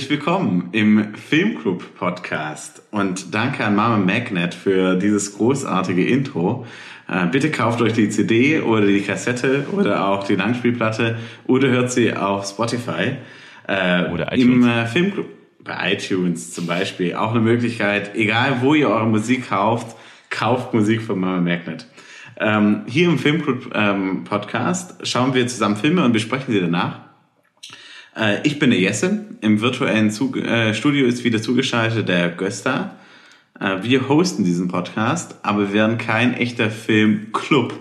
Herzlich willkommen im Filmclub Podcast und danke an Mama Magnet für dieses großartige Intro. Äh, bitte kauft euch die CD oder die Kassette oder auch die Langspielplatte oder hört sie auf Spotify. Äh, Oder Im iTunes. äh, Filmclub, bei iTunes zum Beispiel, auch eine Möglichkeit, egal wo ihr eure Musik kauft, kauft Musik von Mama Magnet. Ähm, hier im Filmclub ähm, Podcast schauen wir zusammen Filme und besprechen sie danach. Äh, ich bin der Jesse. Im virtuellen Zug äh, Studio ist wieder zugeschaltet der Gösta. Äh, wir hosten diesen Podcast, aber wir werden kein echter Filmclub,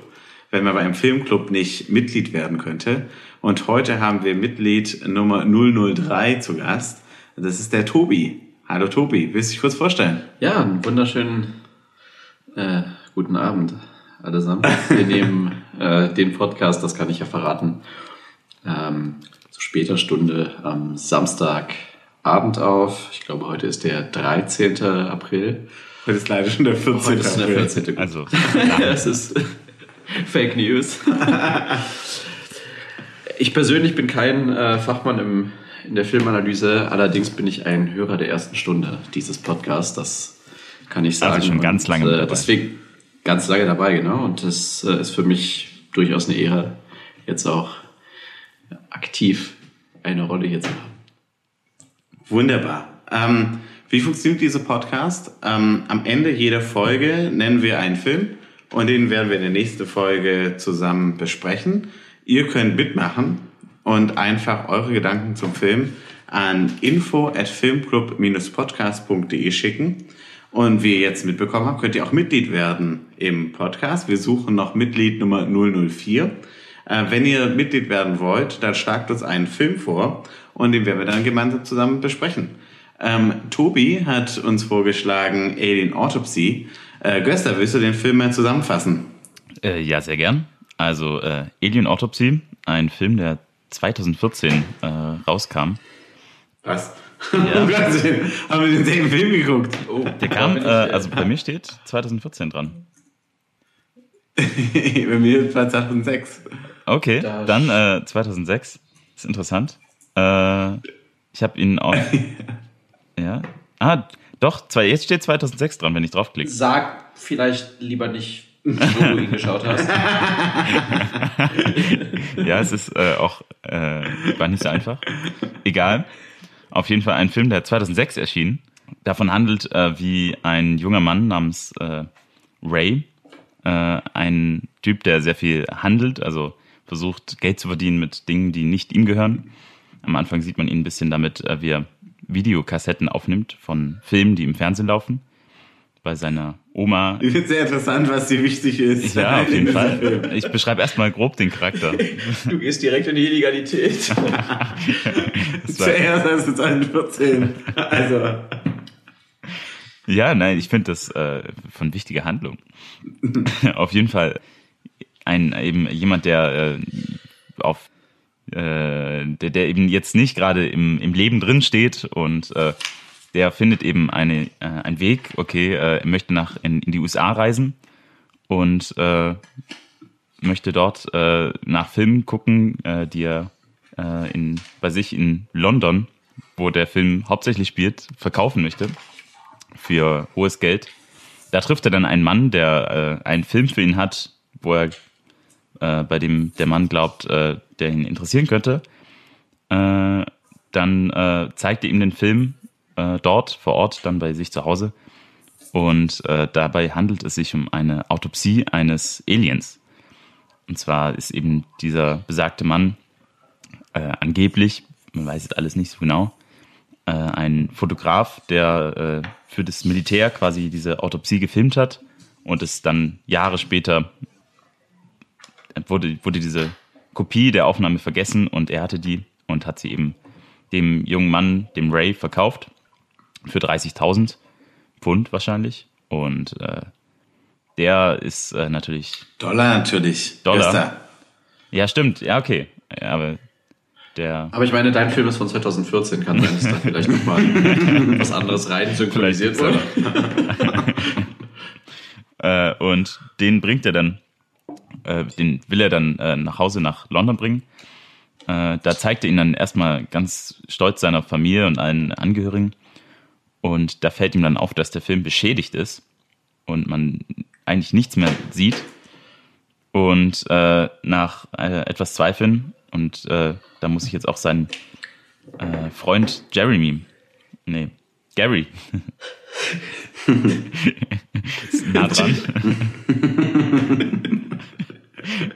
wenn man bei einem Filmclub nicht Mitglied werden könnte. Und heute haben wir Mitglied Nummer 003 zu Gast. Das ist der Tobi. Hallo Tobi, willst du dich kurz vorstellen? Ja, einen wunderschönen äh, guten Abend allesamt. Wir nehmen äh, den Podcast, das kann ich ja verraten, ähm, zu später Stunde am Samstagabend auf. Ich glaube, heute ist der 13. April. Heute ist leider schon der 14. Heute ist der April. 14. Gut. Also, es ist Fake News. ich persönlich bin kein äh, Fachmann im, in der Filmanalyse, allerdings bin ich ein Hörer der ersten Stunde dieses Podcasts, das kann ich sagen. Also schon ganz lange Und, äh, dabei. Deswegen ganz lange dabei, genau. Und das äh, ist für mich durchaus eine Ehre, jetzt auch aktiv eine Rolle hier zu haben. Wunderbar. Ähm, wie funktioniert dieser Podcast? Ähm, am Ende jeder Folge nennen wir einen Film und den werden wir in der nächsten Folge zusammen besprechen. Ihr könnt mitmachen und einfach eure Gedanken zum Film an info at filmclub-podcast.de schicken. Und wie ihr jetzt mitbekommen habt, könnt ihr auch Mitglied werden im Podcast. Wir suchen noch Mitglied Nummer 004. Äh, wenn ihr Mitglied werden wollt, dann schlagt uns einen Film vor und den werden wir dann gemeinsam zusammen besprechen. Ähm, Tobi hat uns vorgeschlagen Alien Autopsy. Äh, Gösta, willst du den Film mal zusammenfassen? äh, ja, sehr gern. Also, äh, Alien Autopsy, ein Film, der 2014 äh, rauskam. Was? Ja. Haben wir denselben Film geguckt? Oh, Der kam, äh, also bei mir steht 2014 dran. Bei mir 2006. Okay, Da- dann äh, 2006. Ist interessant. Äh, ich habe ihn auch. ja. Ah, doch, zwei, jetzt steht 2006 dran, wenn ich draufklicke. Sag vielleicht lieber nicht, wo du ihn geschaut hast. Ja, es ist äh, auch äh, war nicht so einfach. Egal. Auf jeden Fall ein Film, der 2006 erschien. Davon handelt, äh, wie ein junger Mann namens äh, Ray, äh, ein Typ, der sehr viel handelt, also versucht Geld zu verdienen mit Dingen, die nicht ihm gehören. Am Anfang sieht man ihn ein bisschen damit, äh, wie er Videokassetten aufnimmt von Filmen, die im Fernsehen laufen. Bei seiner Oma Ich finde es sehr interessant, was dir wichtig ist. ja, auf in jeden Fall. Film. Ich beschreibe erstmal grob den Charakter. Du gehst direkt in die Illegalität. Das war- Zuerst als du 2014. Also, Ja, nein, ich finde das äh, von wichtiger Handlung. auf jeden Fall ein eben jemand, der äh, auf äh, der, der eben jetzt nicht gerade im, im Leben drin steht und äh, der findet eben eine, äh, einen Weg, okay, äh, er möchte nach in, in die USA reisen und äh, möchte dort äh, nach Filmen gucken, äh, die er äh, in, bei sich in London, wo der Film hauptsächlich spielt, verkaufen möchte für hohes Geld. Da trifft er dann einen Mann, der äh, einen Film für ihn hat, wo er äh, bei dem der Mann glaubt, äh, der ihn interessieren könnte. Äh, dann äh, zeigt er ihm den Film äh, dort vor Ort, dann bei sich zu Hause. Und äh, dabei handelt es sich um eine Autopsie eines Aliens. Und zwar ist eben dieser besagte Mann angeblich, man weiß jetzt alles nicht so genau, ein Fotograf, der für das Militär quasi diese Autopsie gefilmt hat und es dann Jahre später wurde, wurde diese Kopie der Aufnahme vergessen und er hatte die und hat sie eben dem jungen Mann, dem Ray, verkauft für 30.000 Pfund wahrscheinlich und äh, der ist äh, natürlich Dollar natürlich. Dollar. Gösta. ja stimmt ja okay ja, aber der Aber ich meine, dein Film ist von 2014, kann sein, dass da vielleicht nochmal was anderes rein synchronisiert wurde. Äh, und den bringt er dann, äh, den will er dann äh, nach Hause nach London bringen. Äh, da zeigt er ihn dann erstmal ganz stolz seiner Familie und allen Angehörigen. Und da fällt ihm dann auf, dass der Film beschädigt ist und man eigentlich nichts mehr sieht. Und äh, nach äh, etwas Zweifeln, und äh, da muss ich jetzt auch seinen Freund Jeremy, nee, Gary, nah dran.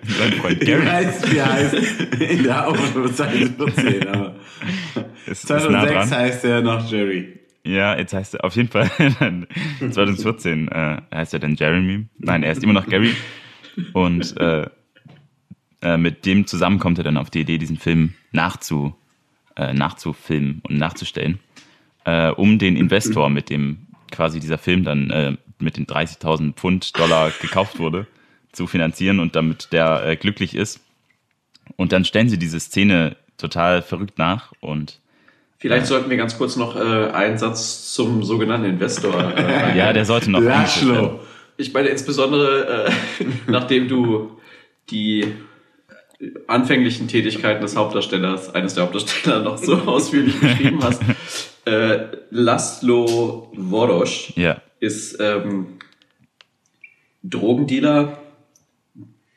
Sein Freund Gary. heißt, wie heißt in der Aufnahme 2014, aber Ist, ist nah 2006 dran. heißt er noch Jerry. Ja, jetzt heißt er auf jeden Fall 2014 äh, heißt er dann Jeremy. Nein, er ist immer noch Gary. Und äh, äh, mit dem zusammen kommt er dann auf die Idee, diesen Film nachzu, äh, nachzufilmen und nachzustellen, äh, um den Investor, mit dem quasi dieser Film dann äh, mit den 30.000 Pfund Dollar gekauft wurde, zu finanzieren und damit der äh, glücklich ist. Und dann stellen sie diese Szene total verrückt nach und Vielleicht sollten wir ganz kurz noch äh, einen Satz zum sogenannten Investor. Äh, ja, der sollte noch. Laszlo. Ich meine insbesondere, äh, nachdem du die anfänglichen Tätigkeiten des Hauptdarstellers, eines der Hauptdarsteller, noch so ausführlich beschrieben hast. Äh, Laszlo Worosch Ja, ist ähm, Drogendealer,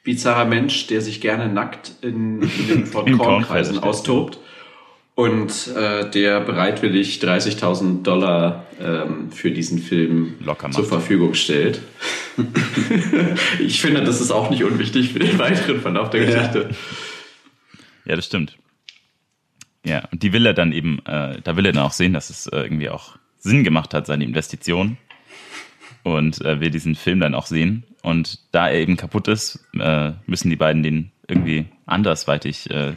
bizarrer Mensch, der sich gerne nackt in, in den In Kornkreisen austobt und äh, der bereitwillig 30.000 Dollar ähm, für diesen Film Locker zur. Verfügung stellt. ich finde, das ist auch nicht unwichtig für den weiteren Verlauf der Geschichte. Ja, das stimmt. Ja, und die will er dann eben, äh, da will er dann auch sehen, dass es äh, irgendwie auch Sinn gemacht hat, seine Investition. Und äh, will diesen Film dann auch sehen. Und da er eben kaputt ist, äh, müssen die beiden den irgendwie andersweitig äh,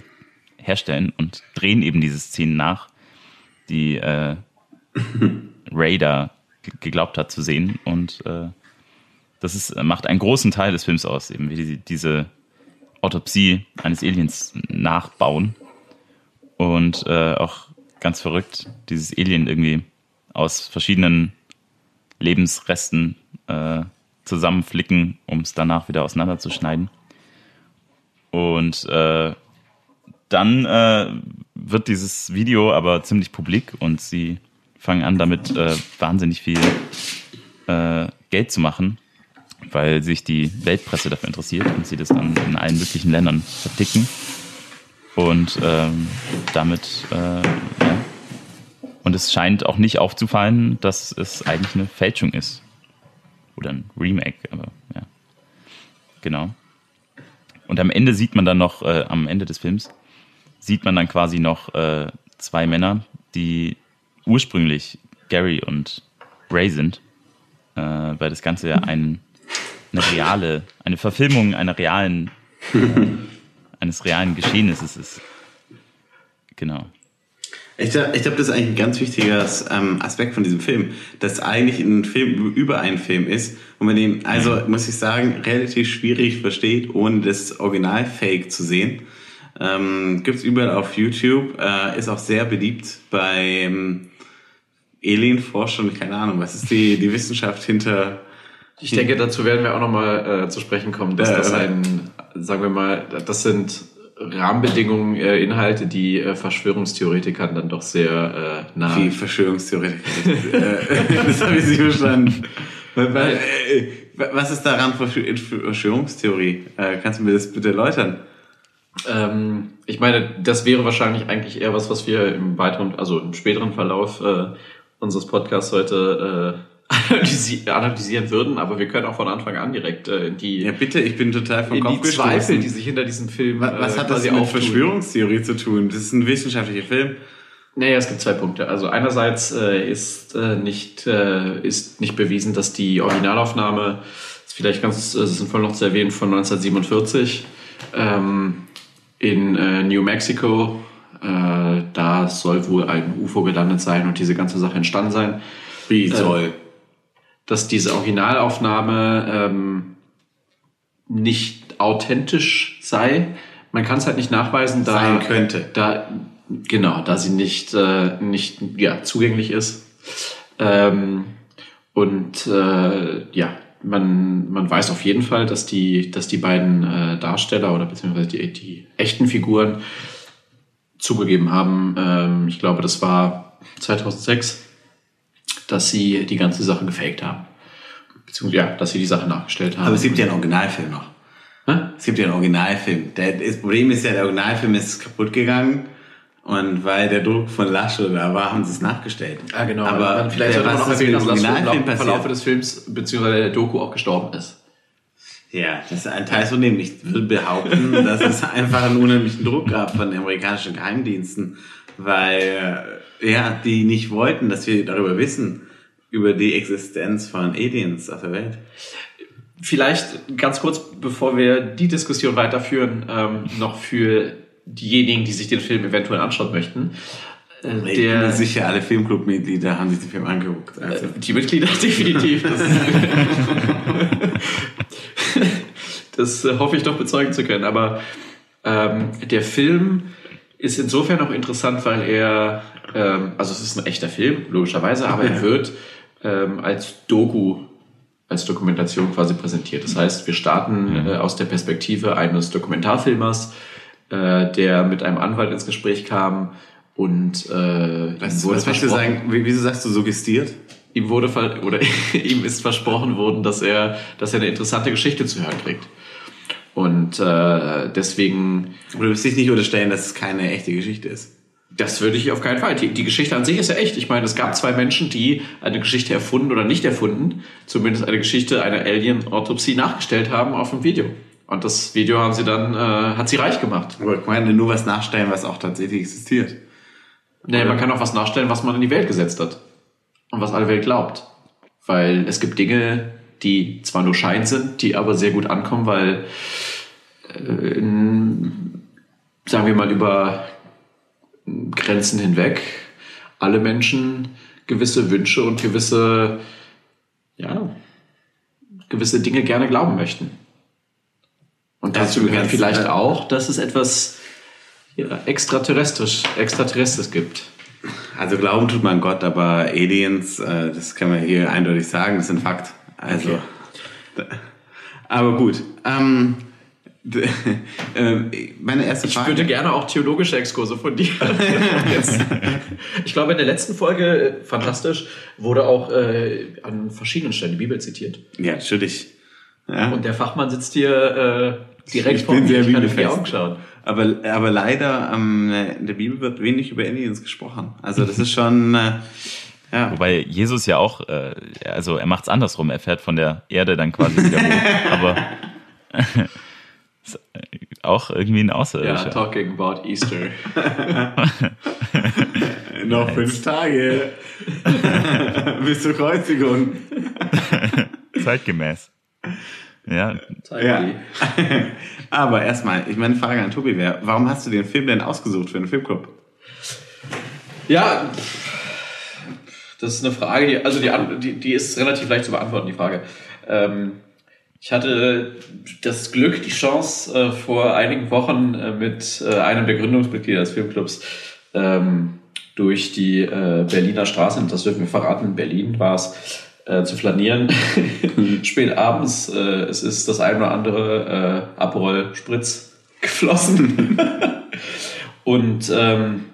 herstellen und drehen eben diese Szenen nach, die äh, Raider ge- geglaubt hat zu sehen. Und äh, das ist, macht einen großen Teil des Films aus, eben wie die, diese Autopsie eines Aliens nachbauen. Und äh, auch ganz verrückt, dieses Alien irgendwie aus verschiedenen Lebensresten äh, zusammenflicken, um es danach wieder auseinanderzuschneiden. Und äh, dann äh, wird dieses Video aber ziemlich publik und sie fangen an, damit äh, wahnsinnig viel äh, Geld zu machen, weil sich die Weltpresse dafür interessiert und sie das dann in allen möglichen Ländern verticken. Und ähm, damit, äh, ja. Und es scheint auch nicht aufzufallen, dass es eigentlich eine Fälschung ist. Oder ein Remake, aber ja. Genau. Und am Ende sieht man dann noch, äh, am Ende des Films, sieht man dann quasi noch äh, zwei Männer, die ursprünglich Gary und Ray sind, äh, weil das Ganze ja ein, eine reale, eine Verfilmung einer realen, äh, eines realen Geschehnisses ist. Genau. Ich glaube, ich glaub, das ist eigentlich ein ganz wichtiger ähm, Aspekt von diesem Film, dass eigentlich ein Film über einen Film ist und man den, also muss ich sagen, relativ schwierig versteht, ohne das Original Fake zu sehen. Ähm, Gibt es überall auf YouTube, äh, ist auch sehr beliebt bei ähm, Alienforschern, keine Ahnung, was ist die, die Wissenschaft hinter Ich denke, dazu werden wir auch nochmal äh, zu sprechen kommen, dass Ja, das ja. ein, sagen wir mal, das sind Rahmenbedingungen, äh, Inhalte, die äh, Verschwörungstheoretikern dann doch sehr äh, nahe. die Verschwörungstheoretiker. äh, das habe ich nicht verstanden. Äh, Was ist daran Verschwör- Verschwörungstheorie? Äh, Kannst du mir das bitte erläutern? Ähm, ich meine, das wäre wahrscheinlich eigentlich eher was, was wir im weiteren, also im späteren Verlauf unseres Podcasts heute analysieren würden, aber wir können auch von Anfang an direkt äh, in die, Ja, bitte, ich bin total vom in Kopf die Zweifel, gestoßen. die sich hinter diesem Film Was, was äh, hat das mit auftun. Verschwörungstheorie zu tun? Das ist ein wissenschaftlicher Film. Naja, es gibt zwei Punkte. Also einerseits äh, ist, äh, nicht, äh, ist nicht bewiesen, dass die Originalaufnahme, ist vielleicht ganz äh, sinnvoll noch zu erwähnen, von 1947 ähm, in äh, New Mexico, da soll wohl ein UFO gelandet sein und diese ganze Sache entstanden sein. Wie soll? Dass diese Originalaufnahme ähm, nicht authentisch sei. Man kann es halt nicht nachweisen, da Sein könnte. da genau, da sie nicht äh, nicht ja zugänglich ist ähm, und äh, ja man man weiß auf jeden Fall, dass die dass die beiden äh, Darsteller oder beziehungsweise die, die echten Figuren zugegeben haben, ähm, ich glaube, das war 2006, dass sie die ganze Sache gefaked haben. Beziehungsweise, ja, dass sie die Sache nachgestellt haben. Aber es gibt ja einen Originalfilm noch. Hä? Es gibt ja einen Originalfilm. Der, das Problem ist ja, der Originalfilm ist kaputt gegangen. Und weil der Druck von Lasche da war, haben sie es nachgestellt. Ah, genau. Aber Aber vielleicht sollte man ist erwähnen, dass Laszlo im Verlauf des Films beziehungsweise der Doku auch gestorben ist. Ja, das ist ein Teil von dem. Ich würde behaupten, dass es einfach einen unheimlichen Druck gab von den amerikanischen Geheimdiensten, weil ja, die nicht wollten, dass wir darüber wissen, über die Existenz von Aliens auf der Welt. Vielleicht ganz kurz, bevor wir die Diskussion weiterführen, ähm, noch für diejenigen, die sich den Film eventuell anschauen möchten. Äh, Ich bin mir der, sicher, alle Filmclub-Mitglieder haben sich den Film angeguckt. Also, die Mitglieder definitiv. Das, das äh, hoffe ich doch bezeugen zu können. Aber ähm, der Film ist insofern auch interessant, weil er, ähm, also es ist ein echter Film, logischerweise, aber er wird ähm, als Doku, als Dokumentation quasi präsentiert. Das heißt, wir starten äh, aus der Perspektive eines Dokumentarfilmers, äh, der mit einem Anwalt ins Gespräch kam und äh, was, wurde was versprochen- sagen? Wie- Wieso sagst du suggestiert? ihm wurde oder ihm ist versprochen worden, dass er, dass er eine interessante Geschichte zu hören kriegt. Und äh, deswegen, Oder du willst dich nicht unterstellen, dass es keine echte Geschichte ist? das würde ich auf keinen Fall. Die, die Geschichte an sich ist ja echt. Ich meine, es gab zwei Menschen, die eine Geschichte erfunden oder nicht erfunden, zumindest eine Geschichte einer Alien-Autopsie nachgestellt haben auf dem Video. Und das Video haben sie dann, äh, hat sie reich gemacht. Aber ich meine nur was nachstellen, was auch tatsächlich existiert. Nee, man kann auch was nachstellen, was man in die Welt gesetzt hat. Und was alle Welt glaubt. Weil es gibt Dinge, die zwar nur Schein sind, die aber sehr gut ankommen, weil, äh, in, sagen wir mal, über Grenzen hinweg alle Menschen gewisse Wünsche und gewisse, ja, gewisse Dinge gerne glauben möchten. Und dazu gehört vielleicht ja. auch, dass es etwas ja, extraterrestrisch, extraterrestres gibt. Also glauben tut man Gott, aber Aliens, äh, das kann man hier eindeutig sagen, das ist ein Fakt. Also, Okay. da- aber gut. Ähm, ähm, meine erste Ich Frage. würde gerne auch theologische Exkurse von dir. Ich glaube, in der letzten Folge, äh, fantastisch, wurde auch äh, an verschiedenen Stellen die Bibel zitiert. ja, natürlich. Ja. Und der Fachmann sitzt hier äh, direkt Ich vor mir. Ich kann in die. Augen schauen. Aber, aber leider ähm, in der Bibel wird wenig über Aliens gesprochen. Also das ist schon, äh, ja. Wobei Jesus ja auch, äh, also er macht es andersrum, er fährt von der Erde dann quasi wieder hoch. Aber ist auch irgendwie ein Ja, Außerirdischer. talking about Easter. Noch fünf Tage bis zur Kreuzigung. Zeitgemäß. Ja, Ja. Aber erstmal, ich meine Frage an Tobi wäre, warum hast du den Film denn ausgesucht für den Filmclub? Ja, das ist eine Frage, die, also die, die, die ist relativ leicht zu beantworten, die Frage. Ähm, ich hatte das Glück, die Chance, äh, vor einigen Wochen äh, mit äh, einem der Gründungsmitglieder des Filmclubs ähm, durch die äh, Berliner Straße, das dürfen wir verraten, in Berlin war es, äh, zu flanieren. Spät abends, äh, es ist das ein oder andere äh, Aperol Spritz geflossen. Und ähm,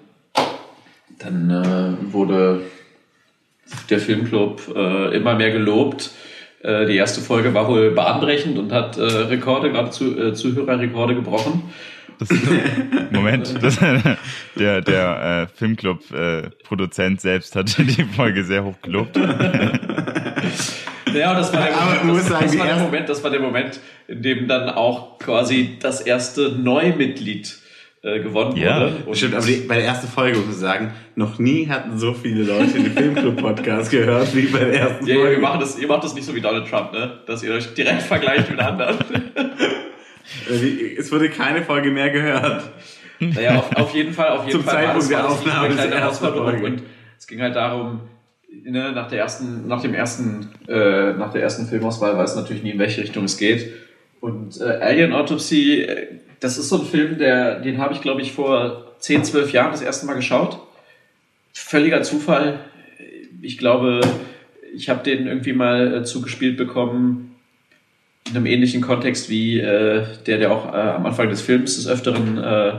dann wurde der Filmclub äh, immer mehr gelobt. Äh, die erste Folge war wohl bahnbrechend und hat äh, Rekorde, gerade zu, äh, Zuhörerrekorde gebrochen. das, Moment, das, der, der äh, Filmclub-Produzent selbst hat die Folge sehr hoch gelobt. Ja, und das war der, Moment, das, das war der Moment, das war der Moment, in dem dann auch quasi das erste Neumitglied äh, gewonnen Ja, wurde. Und Stimmt, aber die, bei der ersten Folge muss ich sagen, noch nie hatten so viele Leute den Filmclub-Podcast gehört wie bei der ersten ja, Folge. ihr, macht das, ihr macht das nicht so wie Donald Trump, ne? Dass ihr euch direkt vergleicht mit anderen. Äh, Es wurde keine Folge mehr gehört. Naja, auf, auf jeden Fall, auf jeden Zum Fall Zeitpunkt der Aufnahme ersten Herausforderung Folge. und es ging halt darum, ne, nach der ersten, nach dem ersten, äh, nach der ersten Filmauswahl weiß natürlich nie, in welche Richtung es geht. Und äh, Alien Autopsy, äh, das ist so ein Film, der, den habe ich, glaube ich, vor 10, 12 Jahren das erste Mal geschaut. Völliger Zufall. Ich glaube, ich habe den irgendwie mal äh, zugespielt bekommen in einem ähnlichen Kontext wie äh, der, der auch äh, am Anfang des Films des Öfteren äh,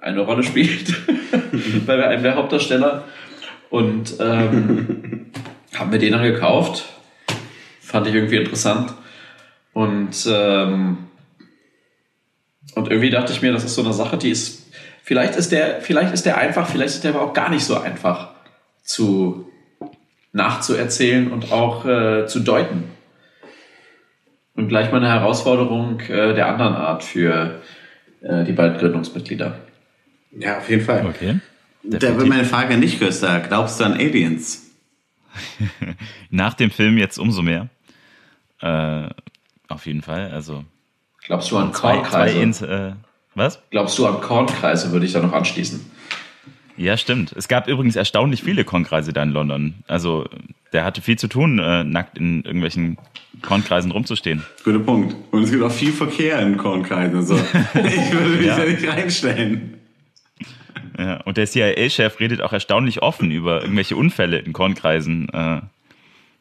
eine Rolle spielt bei einem der Hauptdarsteller. Und ähm, haben wir den dann gekauft. Fand ich irgendwie interessant. Und, ähm, und irgendwie dachte ich mir, das ist so eine Sache, die ist, vielleicht ist der, vielleicht ist der einfach, vielleicht ist der aber auch gar nicht so einfach zu nachzuerzählen und auch äh, zu deuten. Und gleich mal eine Herausforderung äh, der anderen Art für äh, die beiden Gründungsmitglieder. Ja, auf jeden Fall. Okay. Da wird meine Frage nicht, Köster. Glaubst du an Aliens? Nach dem Film jetzt umso mehr. Äh, auf jeden Fall. Also Glaubst du an zwei, zwei Kornkreise? ins, äh, was? Glaubst du an Kornkreise, würde ich da noch anschließen. Ja, stimmt. Es gab übrigens erstaunlich viele Kornkreise da in London. Also der hatte viel zu tun, äh, nackt in irgendwelchen Kornkreisen rumzustehen. Guter Punkt. Und es gibt auch viel Verkehr in Kornkreisen. Also ich würde mich Ja. da nicht reinstellen. Ja, und der CIA-Chef redet auch erstaunlich offen über irgendwelche Unfälle in Kornkreisen äh,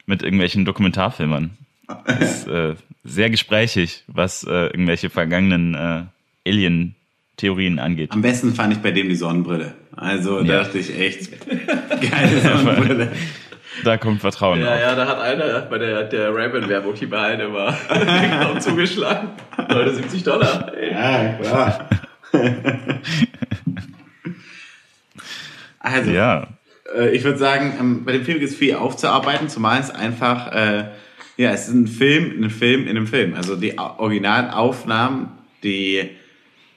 mit irgendwelchen Dokumentarfilmern. Das ist äh, sehr gesprächig, was äh, irgendwelche vergangenen äh, Alien-Theorien angeht. Am besten fand ich bei dem die Sonnenbrille. Also da Ja. dachte ich echt, geile Sonnenbrille. Da kommt Vertrauen Ja, auf. ja, da hat einer bei der, der Raven-Werbung, die bei einem war, den Knopf zugeschlagen. Leute, 70 Dollar. Ey. Ja, klar. also, Ja, Äh, ich würde sagen, ähm, bei dem Film gibt es viel aufzuarbeiten, zumal es einfach, äh, ja, es ist ein Film, in einem Film, in einem Film. Also die Au- Originalaufnahmen, die,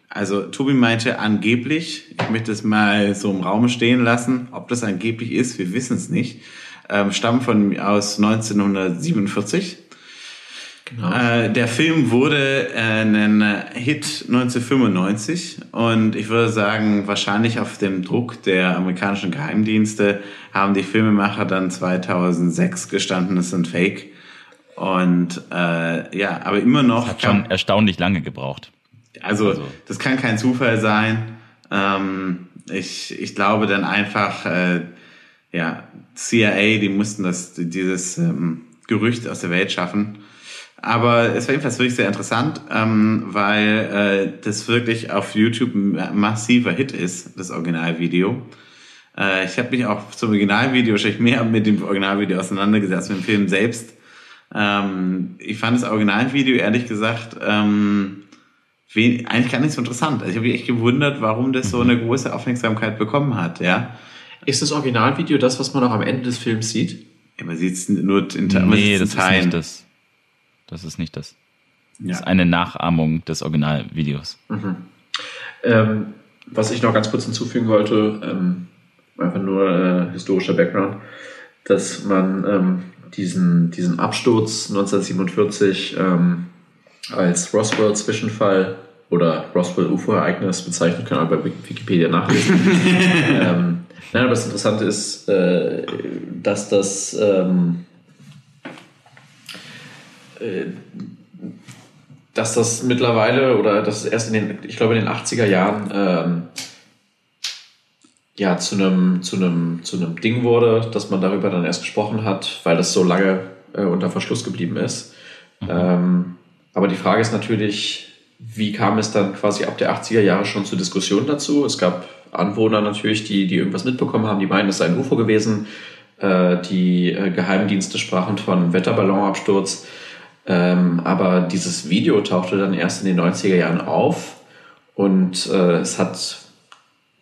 also Tobi meinte angeblich, ich möchte es mal so im Raum stehen lassen, ob das angeblich ist, wir wissen es nicht, ähm, stammen von aus 1947. Genau. Äh, der Film wurde äh, ein Hit 1995 und ich würde sagen, wahrscheinlich auf dem Druck der amerikanischen Geheimdienste haben die Filmemacher dann 2006 gestanden, das sind Fake. Und äh, ja, aber immer noch. hat schon erstaunlich lange gebraucht. Also, Also- das kann kein Zufall sein. Ähm, ich, ich glaube dann einfach, äh, ja, CIA, die mussten das, dieses ähm, Gerücht aus der Welt schaffen. Aber es war jedenfalls wirklich sehr interessant, ähm, weil äh, das wirklich auf YouTube ein massiver Hit ist, das Originalvideo. Äh, ich habe mich auch zum Originalvideo wahrscheinlich mehr mit dem Originalvideo auseinandergesetzt, mit dem Film selbst. Ähm, ich fand das Originalvideo ehrlich gesagt ähm, eigentlich gar nicht so interessant. Also ich habe mich echt gewundert, warum das so eine große Aufmerksamkeit bekommen hat, ja. Ist das Originalvideo das, was man auch am Ende des Films sieht? Ja, Man sieht es nur in, man Nee, das ist Teilen. nicht das. Das ist nicht das. Das Ja. ist eine Nachahmung des Originalvideos. Ähm, was ich noch ganz kurz hinzufügen wollte, ähm, einfach nur äh, historischer Background, dass man ähm, diesen, diesen Absturz 1947 ähm, als Roswell-Zwischenfall oder Roswell-UFO-Ereignis bezeichnet kann, aber bei Wikipedia nachlesen. ähm, nein, aber das Interessante ist, äh, dass das ähm, äh, dass das mittlerweile oder dass es erst in den, ich glaube in den 80er Jahren ähm, ja zu einem zu einem zu einem Ding wurde, dass man darüber dann erst gesprochen hat, weil das so lange äh, unter Verschluss geblieben ist. Ähm, aber die Frage ist natürlich, wie kam es dann quasi ab der 80er Jahre schon zu Diskussionen dazu? Es gab Anwohner natürlich, die, die irgendwas mitbekommen haben, die meinen, es sei ein UFO gewesen. Äh, die äh, Geheimdienste sprachen von Wetterballonabsturz. Ähm, aber dieses Video tauchte dann erst in den 90er Jahren auf und äh, es hat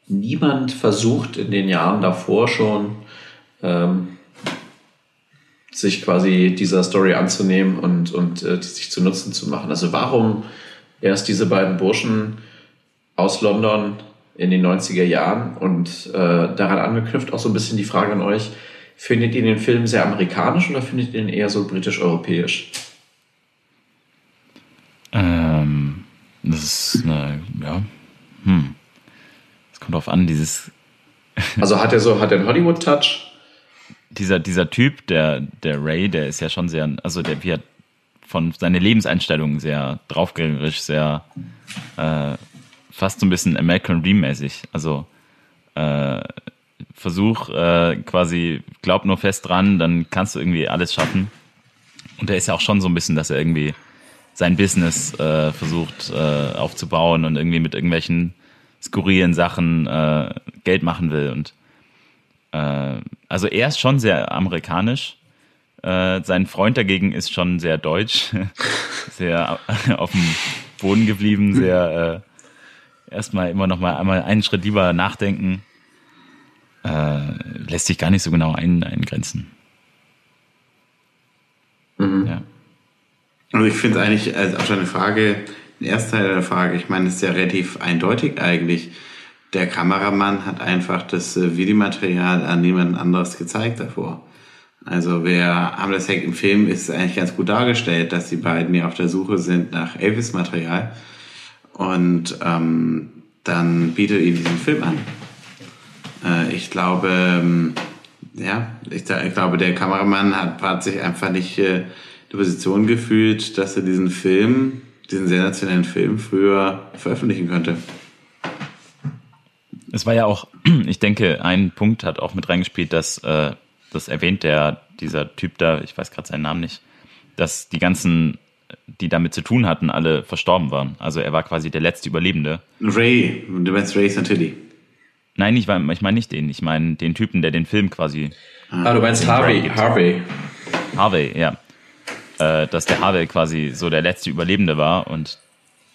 niemand versucht in den Jahren davor schon ähm, sich quasi dieser Story anzunehmen und, und äh, sich zu Nutzen zu machen. Also warum erst diese beiden Burschen aus London in den 90er Jahren und äh, daran angeknüpft auch so ein bisschen die Frage an euch, findet ihr den Film sehr amerikanisch oder findet ihr ihn eher so britisch-europäisch? Ähm, das ist eine, ja, hm. Kommt drauf an, dieses, Also hat er so, hat er einen Hollywood-Touch? dieser, dieser Typ, der, der Ray, der ist ja schon sehr, also der wird von seiner Lebenseinstellung sehr draufgängerisch, sehr, äh, fast so ein bisschen American Dream mäßig. Also, äh, Versuch, äh, quasi, glaub nur fest dran, dann kannst du irgendwie alles schaffen. Und der ist ja auch schon so ein bisschen, dass er irgendwie sein Business äh, versucht äh, aufzubauen und irgendwie mit irgendwelchen skurrilen Sachen äh, Geld machen will. Und äh, also er ist schon sehr amerikanisch. Äh, sein Freund dagegen ist schon sehr deutsch, sehr auf dem Boden geblieben, sehr äh, erstmal immer noch mal einmal einen Schritt lieber nachdenken. Äh, lässt sich gar nicht so genau ein, eingrenzen. Mhm. Ja. Also ich finde es eigentlich, also auf deine Frage, den ersten Teil der Frage, ich meine, es ist ja relativ eindeutig eigentlich. Der Kameramann hat einfach das äh, Videomaterial an niemand anderes gezeigt davor. Also wer Harmless Hack im Film ist eigentlich ganz gut dargestellt, dass die beiden ja auf der Suche sind nach Elvis-Material. Und ähm, dann bietet ihm diesen Film an. Äh, ich glaube, ähm, ja, ich, ich, glaube, der Kameramann hat, hat sich einfach nicht äh, die Position gefühlt, dass er diesen Film, diesen sensationellen Film früher veröffentlichen könnte. Es war ja auch, ich denke, ein Punkt hat auch mit reingespielt, dass äh, das erwähnt der dieser Typ da, ich weiß gerade seinen Namen nicht, dass die ganzen, die damit zu tun hatten, alle verstorben waren. Also er war quasi der letzte Überlebende. Ray, du meinst Ray Santilli. Nein, ich, ich meine nicht den. Ich meine den Typen, der den Film quasi. Ah, du meinst Harvey. Harvey. Harvey, ja. Äh, dass der Harvey quasi so der letzte Überlebende war und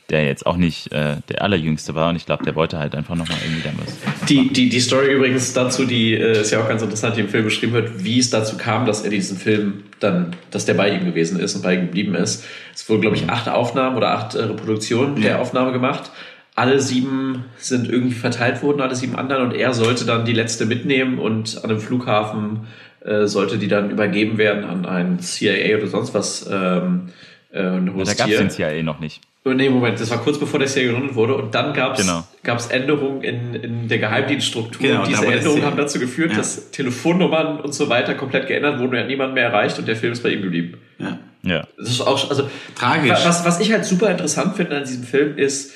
der jetzt auch nicht äh, der allerjüngste war und ich glaube, der wollte halt einfach nochmal irgendwie dann was. Die, die, die Story übrigens dazu, die äh, ist ja auch ganz interessant, die im Film beschrieben wird, wie es dazu kam, dass er diesen Film dann, dass der bei ihm gewesen ist und bei ihm geblieben ist. Es wurden, glaube ich, acht Aufnahmen oder acht äh, Reproduktionen ja. der Aufnahme gemacht alle sieben sind irgendwie verteilt worden, alle sieben anderen, und er sollte dann die letzte mitnehmen und an einem Flughafen äh, sollte die dann übergeben werden an ein CIA oder sonst was. Ähm, äh, ja, da gab es den CIA noch nicht. Oh, nee, Moment, das war kurz bevor der CIA gegründet wurde und dann gab es genau. Änderungen in, in der Geheimdienststruktur. Genau, und diese Änderungen haben dazu geführt, ja. dass Telefonnummern und so weiter komplett geändert wurden, er hat niemand mehr erreicht und der Film ist bei ihm geblieben. Ja. ja. Das ist auch, also, tragisch. Was, was ich halt super interessant finde an diesem Film ist,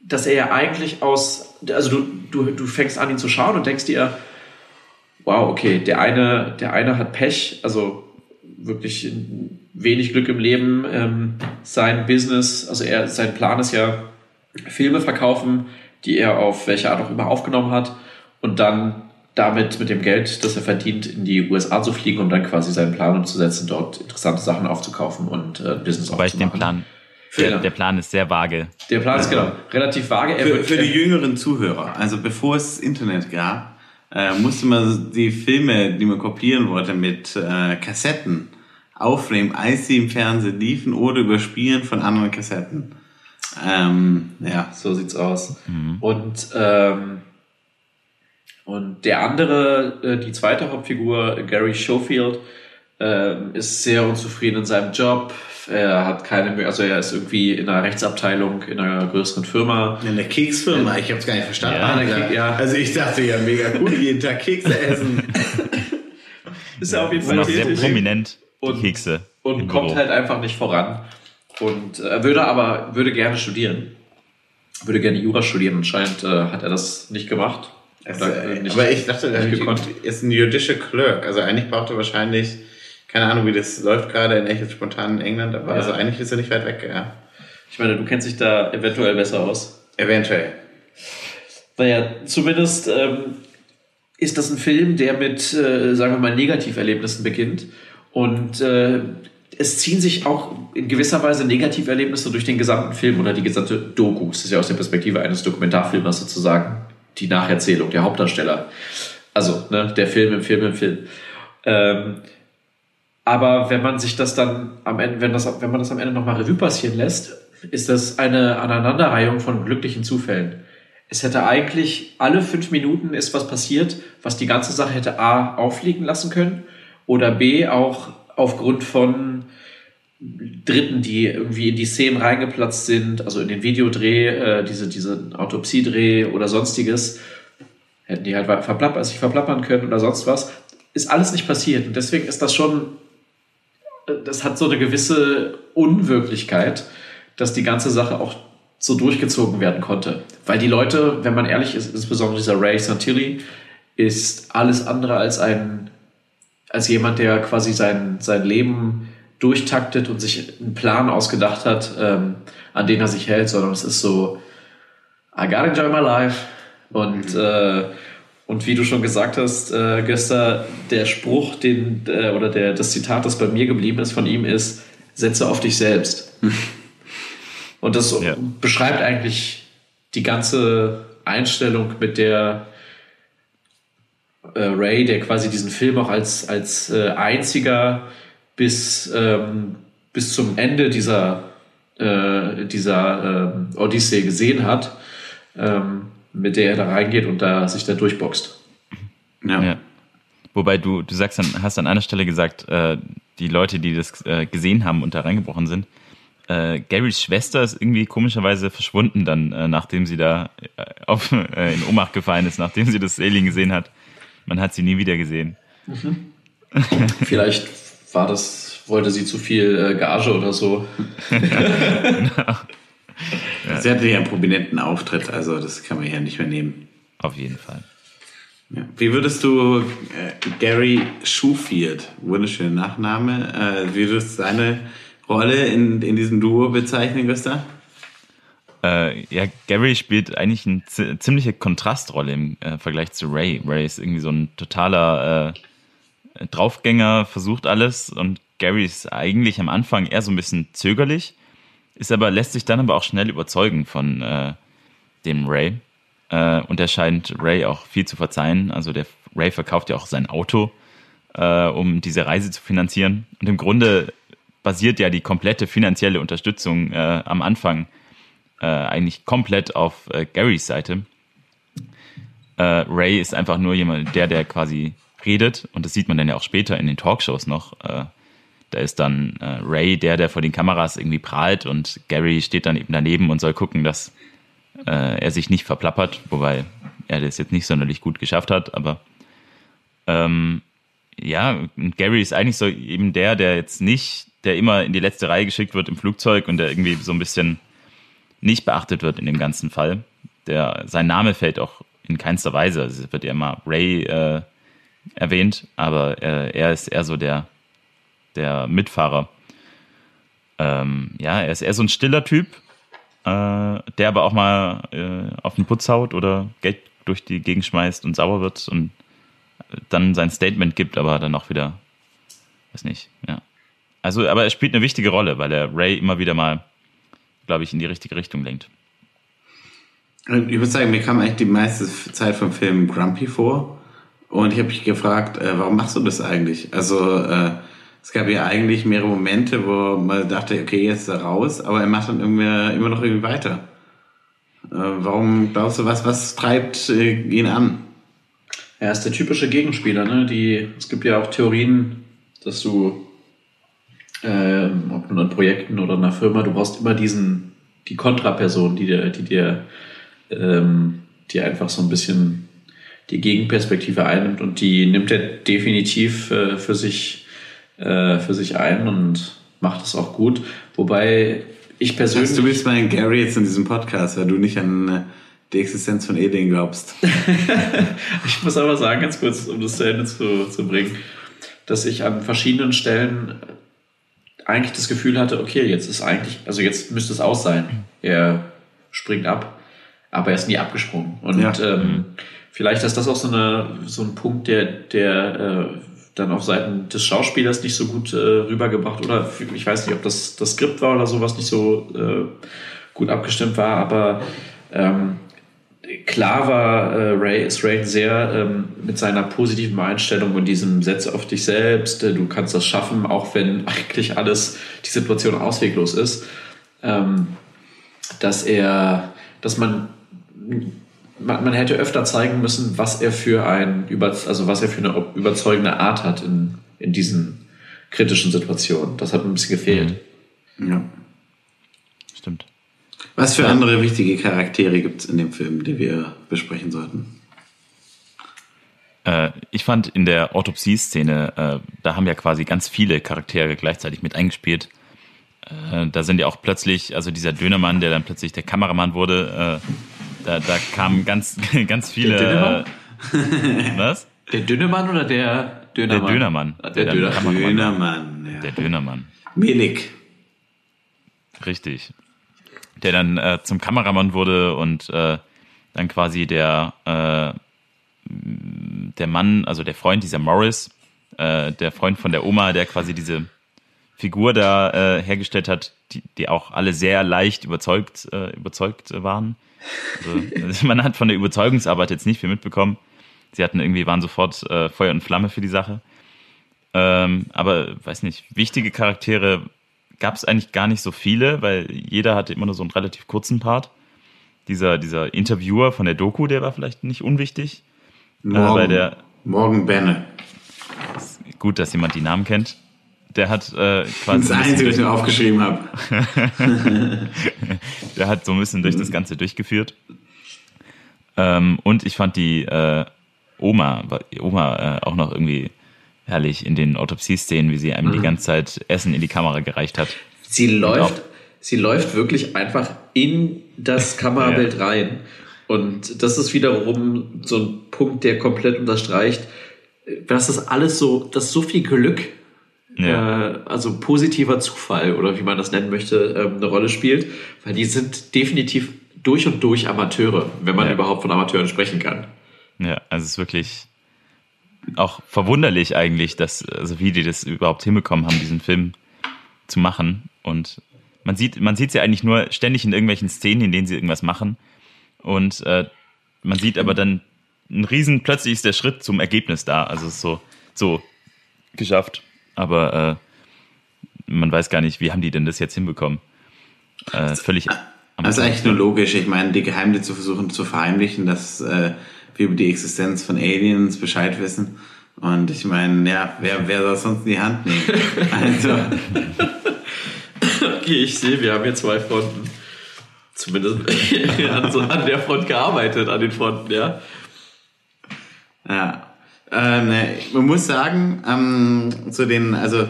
dass er ja eigentlich aus, also du, du, du fängst an, ihn zu schauen und denkst dir, wow, okay, der eine, der eine hat Pech, also wirklich wenig Glück im Leben. Ähm, sein Business, also er, sein Plan ist ja, Filme verkaufen, die er auf welche Art auch immer aufgenommen hat und dann damit mit dem Geld, das er verdient, in die USA zu fliegen, um dann quasi seinen Plan umzusetzen, dort interessante Sachen aufzukaufen und äh, Business Wobei aufzumachen. ich den Plan der, der, Plan ist sehr vage. Der Plan ist genau relativ vage. Für, für, die jüngeren Zuhörer, also bevor es Internet gab, äh, musste man die Filme, die man kopieren wollte, mit äh, Kassetten aufnehmen, als sie im Fernsehen liefen oder überspielen von anderen Kassetten. Ähm, ja, so sieht's aus. Mhm. Und ähm, und der andere, äh, die zweite Hauptfigur, Gary Schofield, äh, ist sehr unzufrieden in seinem Job, er hat keine, also er ist irgendwie in einer Rechtsabteilung in einer größeren Firma. In der Keksfirma, ich habe es gar nicht verstanden. Ja, Kek, ja. Also ich dachte ja mega cool, jeden Tag Kekse essen. ist ja auf jeden Fall sehr prominent und, Kekse. Und kommt Büro. halt einfach nicht voran. Und er äh, würde aber, würde gerne studieren. Würde gerne Jura studieren. Anscheinend äh, hat er das nicht gemacht. Äh, nicht, aber ich dachte, er ist ein Judicial Clerk. Also eigentlich braucht er wahrscheinlich keine Ahnung, wie das läuft gerade in echt jetzt spontan in England, aber ja. also eigentlich ist er nicht weit weg, ja. Ich meine, du kennst dich da eventuell besser aus. Eventuell. Naja, zumindest ähm, ist das ein Film, der mit, äh, sagen wir mal, Negativerlebnissen beginnt. Und äh, es ziehen sich auch in gewisser Weise Negativerlebnisse durch den gesamten Film oder die gesamte Doku. Es ist ja aus der Perspektive eines Dokumentarfilmers sozusagen die Nacherzählung der Hauptdarsteller. Also ne, der Film im Film im Film. Ähm, aber wenn man sich das dann am Ende, wenn, das, wenn man das am Ende nochmal Revue passieren lässt, ist das eine Aneinanderreihung von glücklichen Zufällen. Es hätte eigentlich alle fünf Minuten ist was passiert, was die ganze Sache hätte A aufliegen lassen können oder B auch aufgrund von Dritten, die irgendwie in die Szenen reingeplatzt sind, also in den Videodreh, äh, diese, diese Autopsiedreh oder sonstiges, hätten die halt verplappern, sich verplappern können oder sonst was. Ist alles nicht passiert. Und deswegen ist das schon das hat so eine gewisse Unwirklichkeit, dass die ganze Sache auch so durchgezogen werden konnte. Weil die Leute, wenn man ehrlich ist, insbesondere dieser Ray Santilli, ist alles andere als ein, als jemand, der quasi sein, sein Leben durchtaktet und sich einen Plan ausgedacht hat, ähm, an den er sich hält, sondern es ist so I gotta enjoy my life. Und, mhm. äh, und wie du schon gesagt hast, äh, Göster, der Spruch, den, äh, oder der, das Zitat, das bei mir geblieben ist von ihm, ist, setze auf dich selbst. und das ja. beschreibt eigentlich die ganze Einstellung, mit der äh, Ray, der quasi diesen Film auch als, als äh, einziger bis, ähm, bis zum Ende dieser, äh, dieser äh, Odyssee gesehen hat, ähm, mit der er da reingeht und da sich da durchboxt. Ja. ja. Wobei du, du sagst dann, hast an einer Stelle gesagt, äh, die Leute, die das äh, gesehen haben und da reingebrochen sind, äh, Garys Schwester ist irgendwie komischerweise verschwunden dann, äh, nachdem sie da äh, auf, äh, in Ohnmacht gefallen ist, nachdem sie das Alien gesehen hat. Man hat sie nie wieder gesehen. Mhm. Vielleicht war das, wollte sie zu viel äh, Gage oder so. genau. Ja. Sie hatte ja einen prominenten Auftritt, also das kann man ja nicht mehr nehmen. Auf jeden Fall. Ja. Wie würdest du äh, Gary Schufield, wunderschöner Nachname, äh, wie würdest du seine Rolle in, in diesem Duo bezeichnen, Gustav? Äh, ja, Gary spielt eigentlich eine ziemliche Kontrastrolle im äh, Vergleich zu Ray. Ray ist irgendwie so ein totaler äh, Draufgänger, versucht alles und Gary ist eigentlich am Anfang eher so ein bisschen zögerlich, ist aber, lässt sich dann aber auch schnell überzeugen von äh, dem Ray. Äh, und er scheint Ray auch viel zu verzeihen. Also der Ray verkauft ja auch sein Auto, äh, um diese Reise zu finanzieren. Und im Grunde basiert ja die komplette finanzielle Unterstützung äh, am Anfang äh, eigentlich komplett auf äh, Garys Seite. Ray ist einfach nur jemand, der, der quasi redet und das sieht man dann ja auch später in den Talkshows noch. Da ist dann äh, Ray der, der vor den Kameras irgendwie prahlt und Gary steht dann eben daneben und soll gucken, dass äh, er sich nicht verplappert, wobei er das jetzt nicht sonderlich gut geschafft hat, aber ähm, ja, Gary ist eigentlich so eben der, der jetzt nicht der immer in die letzte Reihe geschickt wird im Flugzeug und der irgendwie so ein bisschen nicht beachtet wird in dem ganzen Fall. Der, sein Name fällt auch in keinster Weise. Also es wird ja immer Ray äh, erwähnt, aber äh, er ist eher so der, der Mitfahrer. Ähm, ja, er ist eher so ein stiller Typ, äh, der aber auch mal äh, auf den Putz haut oder Geld durch die Gegend schmeißt und sauer wird und dann sein Statement gibt, aber dann auch wieder, weiß nicht, ja. Also, aber er spielt eine wichtige Rolle, weil er Ray immer wieder mal, glaube ich, in die richtige Richtung lenkt. Ich würde sagen, mir kam eigentlich die meiste Zeit vom Film Grumpy vor. Und ich habe mich gefragt, äh, warum machst du das eigentlich? Also, äh, es gab ja eigentlich mehrere Momente, wo man dachte, okay, jetzt ist er raus, aber er macht dann irgendwie, immer noch irgendwie weiter. Äh, warum glaubst du, was, was treibt äh, ihn an? Er ist der typische Gegenspieler, ne? Die, es gibt ja auch Theorien, dass du äh, ob nun an Projekten oder einer Firma, du brauchst immer diesen, die Kontraperson, die dir, die dir, ähm, die einfach so ein bisschen die Gegenperspektive einnimmt und die nimmt er definitiv äh, für sich, äh, für sich ein und macht es auch gut. Wobei ich persönlich. du bist mein Gary jetzt in diesem Podcast, weil du nicht an äh, die Existenz von Eden glaubst. ich muss aber sagen, ganz kurz, um das zu Ende zu, zu bringen, dass ich an verschiedenen Stellen eigentlich das Gefühl hatte, okay, jetzt ist eigentlich, also jetzt müsste es aus sein. Er springt ab, aber er ist nie abgesprungen. Und ja. ähm, mhm. vielleicht ist das auch so, eine, so ein Punkt, der, der äh, dann auf Seiten des Schauspielers nicht so gut äh, rübergebracht oder ich weiß nicht, ob das das Skript war oder sowas nicht so äh, gut abgestimmt war, aber ähm, klar war äh, Ray, ist Ray sehr ähm, mit seiner positiven Einstellung und diesem Setz auf dich selbst, äh, du kannst das schaffen, auch wenn eigentlich alles, die Situation ausweglos ist, ähm, dass er, dass man, man, man hätte öfter zeigen müssen, was er für ein, über, also was er für eine überzeugende Art hat in, in diesen kritischen Situationen. Das hat ein bisschen gefehlt. Ja. Stimmt. Was für andere wichtige Charaktere gibt es in dem Film, die wir besprechen sollten? Äh, ich fand in der Autopsie-Szene, äh, da haben ja quasi ganz viele Charaktere gleichzeitig mit eingespielt. Äh, da sind ja auch plötzlich, also dieser Dönermann, der dann plötzlich der Kameramann wurde, da, da kamen ganz, ganz viele. Der Dönermann? was? Der Dönermann oder der Dönermann? Der Dönermann. Der, der Dönermann. Dönermann, ja. Der Dönermann. Milik. Richtig. der dann äh, zum Kameramann wurde und äh, dann quasi der, äh, der Mann, also der Freund dieser Morris, äh, der Freund von der Oma, der quasi diese Figur da äh, hergestellt hat, die, die auch alle sehr leicht überzeugt, äh, überzeugt waren. Also, man hat von der Überzeugungsarbeit jetzt nicht viel mitbekommen. Sie hatten irgendwie, waren sofort äh, Feuer und Flamme für die Sache. Ähm, aber weiß nicht, wichtige Charaktere gab es eigentlich gar nicht so viele, weil jeder hatte immer nur so einen relativ kurzen Part. Dieser, dieser Interviewer von der Doku, der war vielleicht nicht unwichtig. Morgen, äh, bei der, Morgen Benne. gut, dass jemand die Namen kennt. Der hat äh, quasi. Das Einzige, was ich mir aufgeschrieben habe. der hat so ein bisschen durch das Ganze durchgeführt. Ähm, und ich fand die äh, Oma, Oma äh, auch noch irgendwie herrlich in den Autopsieszenen, wie sie einem die ganze Zeit Essen in die Kamera gereicht hat. Sie läuft, sie läuft wirklich einfach in das Kamerabild rein. Und das ist wiederum so ein Punkt, der komplett unterstreicht, dass das alles so, dass so viel Glück, Ja. äh, also positiver Zufall oder wie man das nennen möchte, ähm, eine Rolle spielt, weil die sind definitiv durch und durch Amateure, wenn man Ja. überhaupt von Amateuren sprechen kann. Ja, also es ist wirklich auch verwunderlich eigentlich, dass, also wie die das überhaupt hinbekommen haben, diesen Film zu machen. Und man sieht, man sieht sie eigentlich nur ständig in irgendwelchen Szenen, in denen sie irgendwas machen. Und äh, man sieht aber dann ein riesen, plötzlich ist der Schritt zum Ergebnis da. Also es ist so, so geschafft. Aber äh, man weiß gar nicht, wie haben die denn das jetzt hinbekommen? Äh, völlig. Das ist eigentlich nur logisch. Ich meine, die Geheimnisse zu versuchen zu verheimlichen, dass äh, wir über die Existenz von Aliens Bescheid wissen. Und ich meine, ja, wer, wer soll sonst in die Hand nehmen? Also, Okay, ich sehe, wir haben hier zwei Fronten. Zumindest an, so, an der Front gearbeitet, an den Fronten, ja. ja. Ähm, ne, man muss sagen, ähm, zu den, also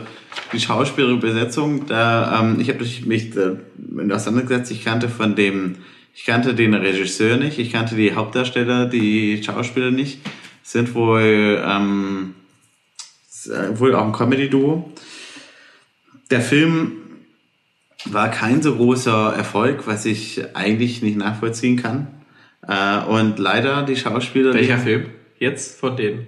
die Schauspielerbesetzung, da, ähm, ich habe mich äh, mit auseinandergesetzt, ich kannte von dem, ich kannte den Regisseur nicht, ich kannte die Hauptdarsteller, die Schauspieler nicht, sind wohl, ähm, äh, wohl auch ein Comedy-Duo. Der Film war kein so großer Erfolg, was ich eigentlich nicht nachvollziehen kann. Äh, und leider die Schauspieler. die- Welcher Film? Jetzt von den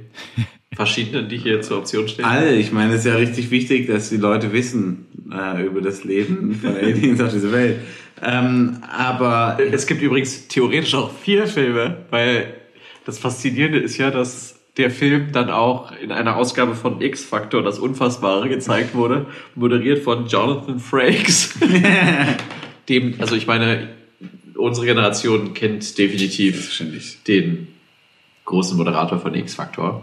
verschiedenen, die hier zur Option stehen? Alle, ich meine, es ist ja richtig wichtig, dass die Leute wissen äh, über das Leben von Aliens auf dieser Welt. Ähm, aber Es gibt übrigens theoretisch auch vier Filme, weil das Faszinierende ist ja, dass der Film dann auch in einer Ausgabe von X-Factor das Unfassbare gezeigt wurde, moderiert von Jonathan Frakes. Dem, also ich meine, unsere Generation kennt definitiv den großen Moderator von X-Factor.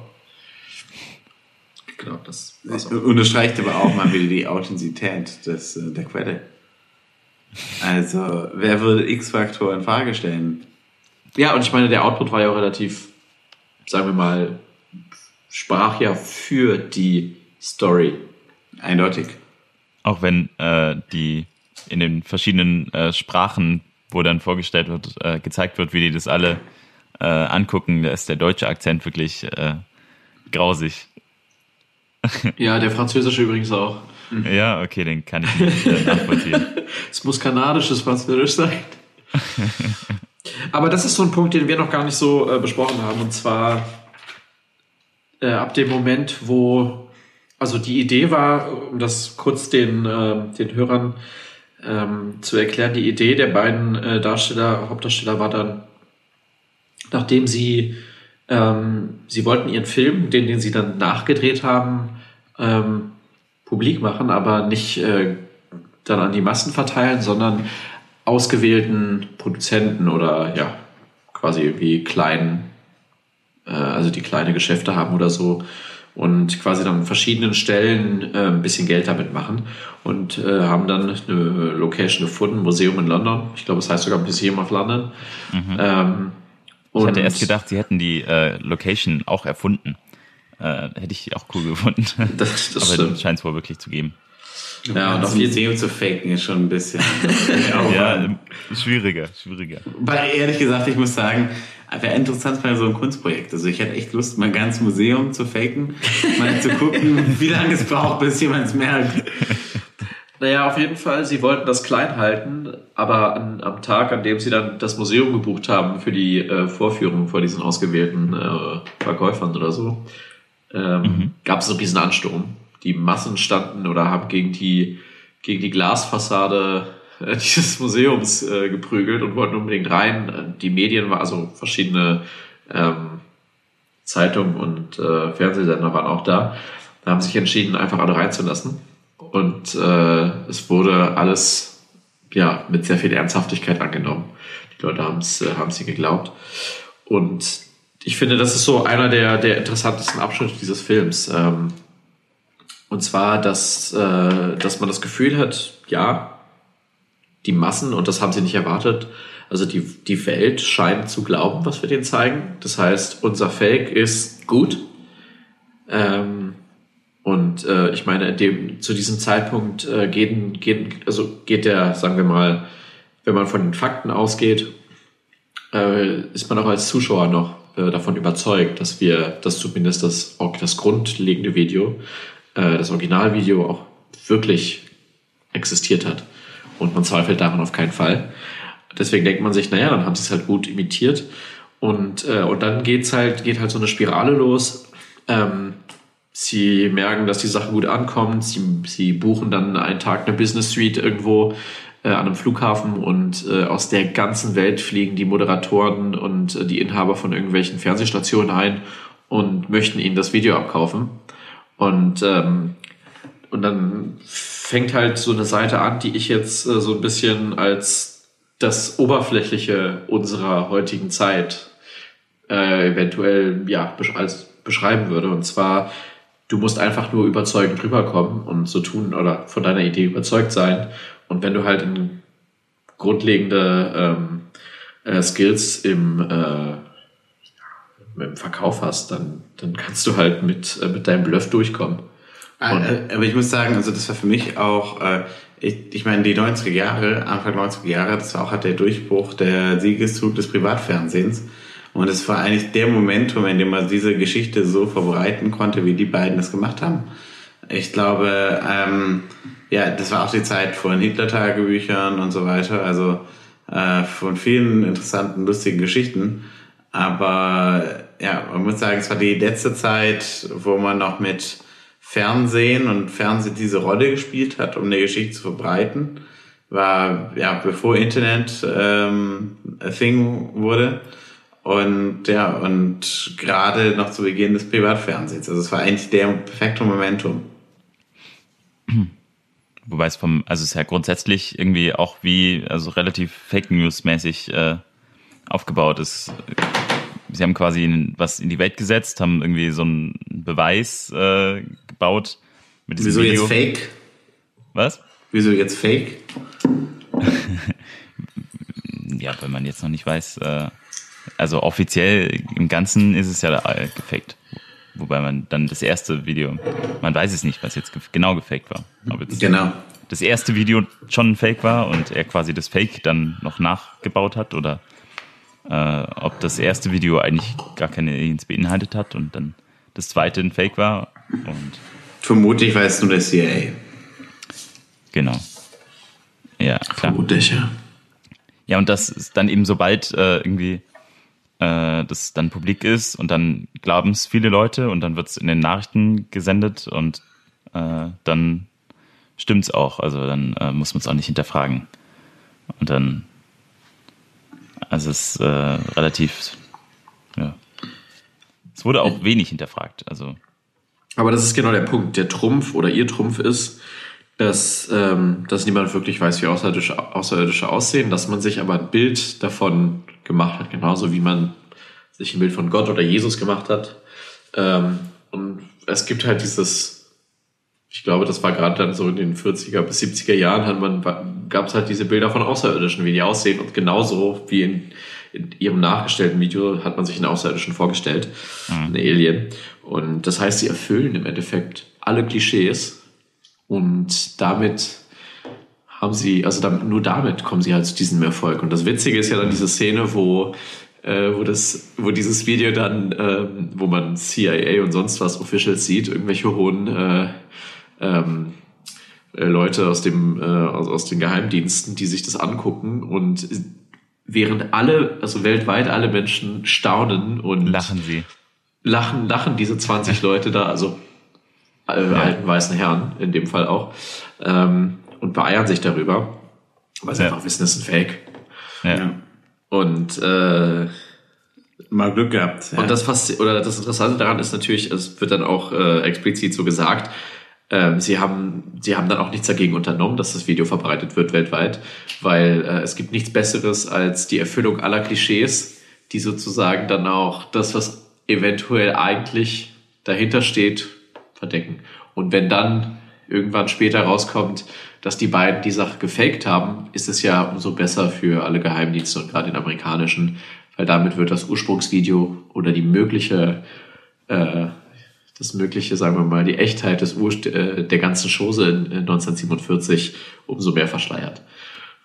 Genau, das war's auch. unterstreicht aber auch mal wieder die Authentizität des, äh, der Quelle. Also, wer würde X-Faktor in Frage stellen? Ja, und ich meine, der Output war ja auch relativ, sagen wir mal, sprach ja für die Story. Eindeutig. Auch wenn äh, die in den verschiedenen äh, Sprachen, wo dann vorgestellt wird, äh, gezeigt wird, wie die das alle äh, angucken, da ist der deutsche Akzent wirklich äh, grausig. Ja, der französische übrigens auch. Ja, okay, den kann ich nicht äh, nachvollziehen. Es muss kanadisches Französisch sein. Aber das ist so ein Punkt, den wir noch gar nicht so äh, besprochen haben. Und zwar äh, ab dem Moment, wo, also die Idee war, um das kurz den, äh, den Hörern ähm, zu erklären, die Idee der beiden äh, Darsteller, Hauptdarsteller war dann, nachdem sie, ähm, sie wollten ihren Film, den, den sie dann nachgedreht haben, ähm, publik machen, aber nicht äh, dann an die Massen verteilen, sondern ausgewählten Produzenten oder ja, quasi wie kleinen, äh, also die kleine Geschäfte haben oder so und quasi dann an verschiedenen Stellen äh, ein bisschen Geld damit machen und äh, haben dann eine Location gefunden, Museum in London. Ich glaube, es heißt sogar Museum of London. Ähm, Ich hatte erst gedacht, sie hätten die äh, Location auch erfunden. Äh, hätte ich auch cool gefunden. Das, das Aber scheint es wohl wirklich zu geben. Ja, und das auf Museum zu faken ist schon ein bisschen. Ja, schwieriger, schwieriger. Weil ehrlich gesagt, ich muss sagen, wäre interessant bei so einem Kunstprojekt. Also ich hätte echt Lust, mein ganzes Museum zu faken, mal zu gucken, wie lange es braucht, bis jemand es merkt. Naja, auf jeden Fall, sie wollten das klein halten, aber an, am Tag, an dem sie dann das Museum gebucht haben für die äh, Vorführung vor diesen ausgewählten äh, Verkäufern oder so, ähm, mhm. gab es einen riesen Ansturm. Die Massen standen oder haben gegen die, gegen die Glasfassade äh, dieses Museums äh, geprügelt und wollten unbedingt rein. Die Medien war also verschiedene ähm, Zeitungen und äh, Fernsehsender waren auch da. Da haben sich entschieden, einfach alle reinzulassen. Und äh, es wurde alles ja, mit sehr viel Ernsthaftigkeit angenommen. Die Leute haben es äh, haben sie geglaubt. Und ich finde, das ist so einer der, der interessantesten Abschnitte dieses Films. Ähm, und zwar, dass, äh, dass man das Gefühl hat, ja, die Massen, und das haben sie nicht erwartet, also die, die Welt scheint zu glauben, was wir denen zeigen. Das heißt, unser Fake ist gut. Ähm, und äh, ich meine, dem, zu diesem Zeitpunkt äh, geht, geht, also geht der, sagen wir mal, wenn man von den Fakten ausgeht, äh, ist man auch als Zuschauer noch äh, davon überzeugt, dass wir, dass zumindest das, das grundlegende Video, äh, das Originalvideo auch wirklich existiert hat. Und man zweifelt daran auf keinen Fall. Deswegen denkt man sich, naja, dann haben sie es halt gut imitiert. Und, äh, und dann geht's halt, geht halt so eine Spirale los. Ähm, sie merken, dass die Sache gut ankommt. Sie, sie buchen dann einen Tag eine Business Suite irgendwo äh, an einem Flughafen und äh, aus der ganzen Welt fliegen die Moderatoren und äh, die Inhaber von irgendwelchen Fernsehstationen ein und möchten ihnen das Video abkaufen. Und, ähm, und dann fängt halt so eine Seite an, die ich jetzt äh, so ein bisschen als das Oberflächliche unserer heutigen Zeit äh, eventuell ja, als beschreiben würde. Und zwar, du musst einfach nur überzeugend rüberkommen und so tun oder von deiner Idee überzeugt sein. Und wenn du halt in grundlegende ähm, äh, Skills im, äh, im Verkauf hast, dann, dann kannst du halt mit, äh, mit deinem Bluff durchkommen. Ah, äh, aber ich muss sagen, also das war für mich auch, äh, ich, ich meine, die 90er Jahre, Anfang 90er Jahre, das war auch halt der Durchbruch der Siegeszug des Privatfernsehens. Und es war eigentlich der Momentum, in dem man diese Geschichte so verbreiten konnte, wie die beiden das gemacht haben. Ich glaube, ähm, ja, das war auch die Zeit von Hitler-Tagebüchern und so weiter, also äh, von vielen interessanten, lustigen Geschichten. Aber ja, man muss sagen, es war die letzte Zeit, wo man noch mit Fernsehen und Fernsehen diese Rolle gespielt hat, um eine Geschichte zu verbreiten, war ja bevor Internet ähm, a thing wurde und ja und gerade noch zu Beginn des Privatfernsehens. Also es war eigentlich der perfekte Momentum. Wobei es vom, also es ist ja grundsätzlich irgendwie auch wie, also relativ Fake News mäßig äh, aufgebaut ist sie haben quasi was in die Welt gesetzt, haben irgendwie so einen Beweis äh, gebaut mit Wieso Video. jetzt Fake? Was? Wieso jetzt Fake? ja, wenn man jetzt noch nicht weiß, äh, also offiziell im Ganzen ist es ja äh, gefaked. Wobei man dann das erste Video, man weiß es nicht, was jetzt genau gefaked war. Ob jetzt genau. das erste Video schon ein Fake war und er quasi das Fake dann noch nachgebaut hat oder äh, ob das erste Video eigentlich gar keine Aliens beinhaltet hat und dann das zweite ein Fake war. Und Vermutlich weiß nur der CIA. Genau. Ja, klar. Vermutlich, ja. Ja, und das ist dann eben sobald äh, irgendwie äh, das dann publik ist und dann glauben es viele Leute und dann wird es in den Nachrichten gesendet und äh, dann stimmt's auch. Also dann äh, muss man es auch nicht hinterfragen. Und dann also es ist äh, relativ, ja. Es wurde auch wenig hinterfragt. Also. Aber das ist genau der Punkt. Der Trumpf oder ihr Trumpf ist, dass, ähm, dass niemand wirklich weiß, wie Außerirdische, Außerirdische aussehen, dass man sich aber ein Bild davon gemacht hat, genauso wie man sich ein Bild von Gott oder Jesus gemacht hat. Ähm, und es gibt halt dieses ich glaube, das war gerade dann so in den 40er bis 70er Jahren, hat man, gab es halt diese Bilder von Außerirdischen, wie die aussehen. Und genauso wie in, in ihrem nachgestellten Video hat man sich einen Außerirdischen vorgestellt, mhm. einen Alien. Und das heißt, sie erfüllen im Endeffekt alle Klischees. Und damit haben sie, also damit, nur damit kommen sie halt zu diesem Erfolg. Und das Witzige ist ja dann diese Szene, wo äh, wo das, wo dieses Video dann, ähm, wo man CIA und sonst was Officials sieht, irgendwelche hohen äh, ähm, äh, Leute aus dem äh, aus, aus den Geheimdiensten, die sich das angucken und während alle, also weltweit alle Menschen staunen und Lachen sie. lachen, lachen diese 20 Leute da, also äh, alten weißen Herren in dem Fall auch, ähm, und beeiern sich darüber, weil sie Ja. einfach wissen, das ist ein Fake. Ja. Und äh, Mal Glück gehabt. Ja. Und das fast oder das Interessante daran ist natürlich, es wird dann auch äh, explizit so gesagt, ähm, sie haben sie haben dann auch nichts dagegen unternommen, dass das Video verbreitet wird weltweit, weil äh, es gibt nichts Besseres als die Erfüllung aller Klischees, die sozusagen dann auch das, was eventuell eigentlich dahinter steht, verdecken. Und wenn dann irgendwann später rauskommt, dass die beiden die Sache gefaked haben, ist es ja umso besser für alle Geheimdienste und gerade den amerikanischen, weil damit wird das Ursprungsvideo oder die mögliche, äh, das mögliche, sagen wir mal, die Echtheit des Urst äh, der ganzen Chose in, in 1947 umso mehr verschleiert.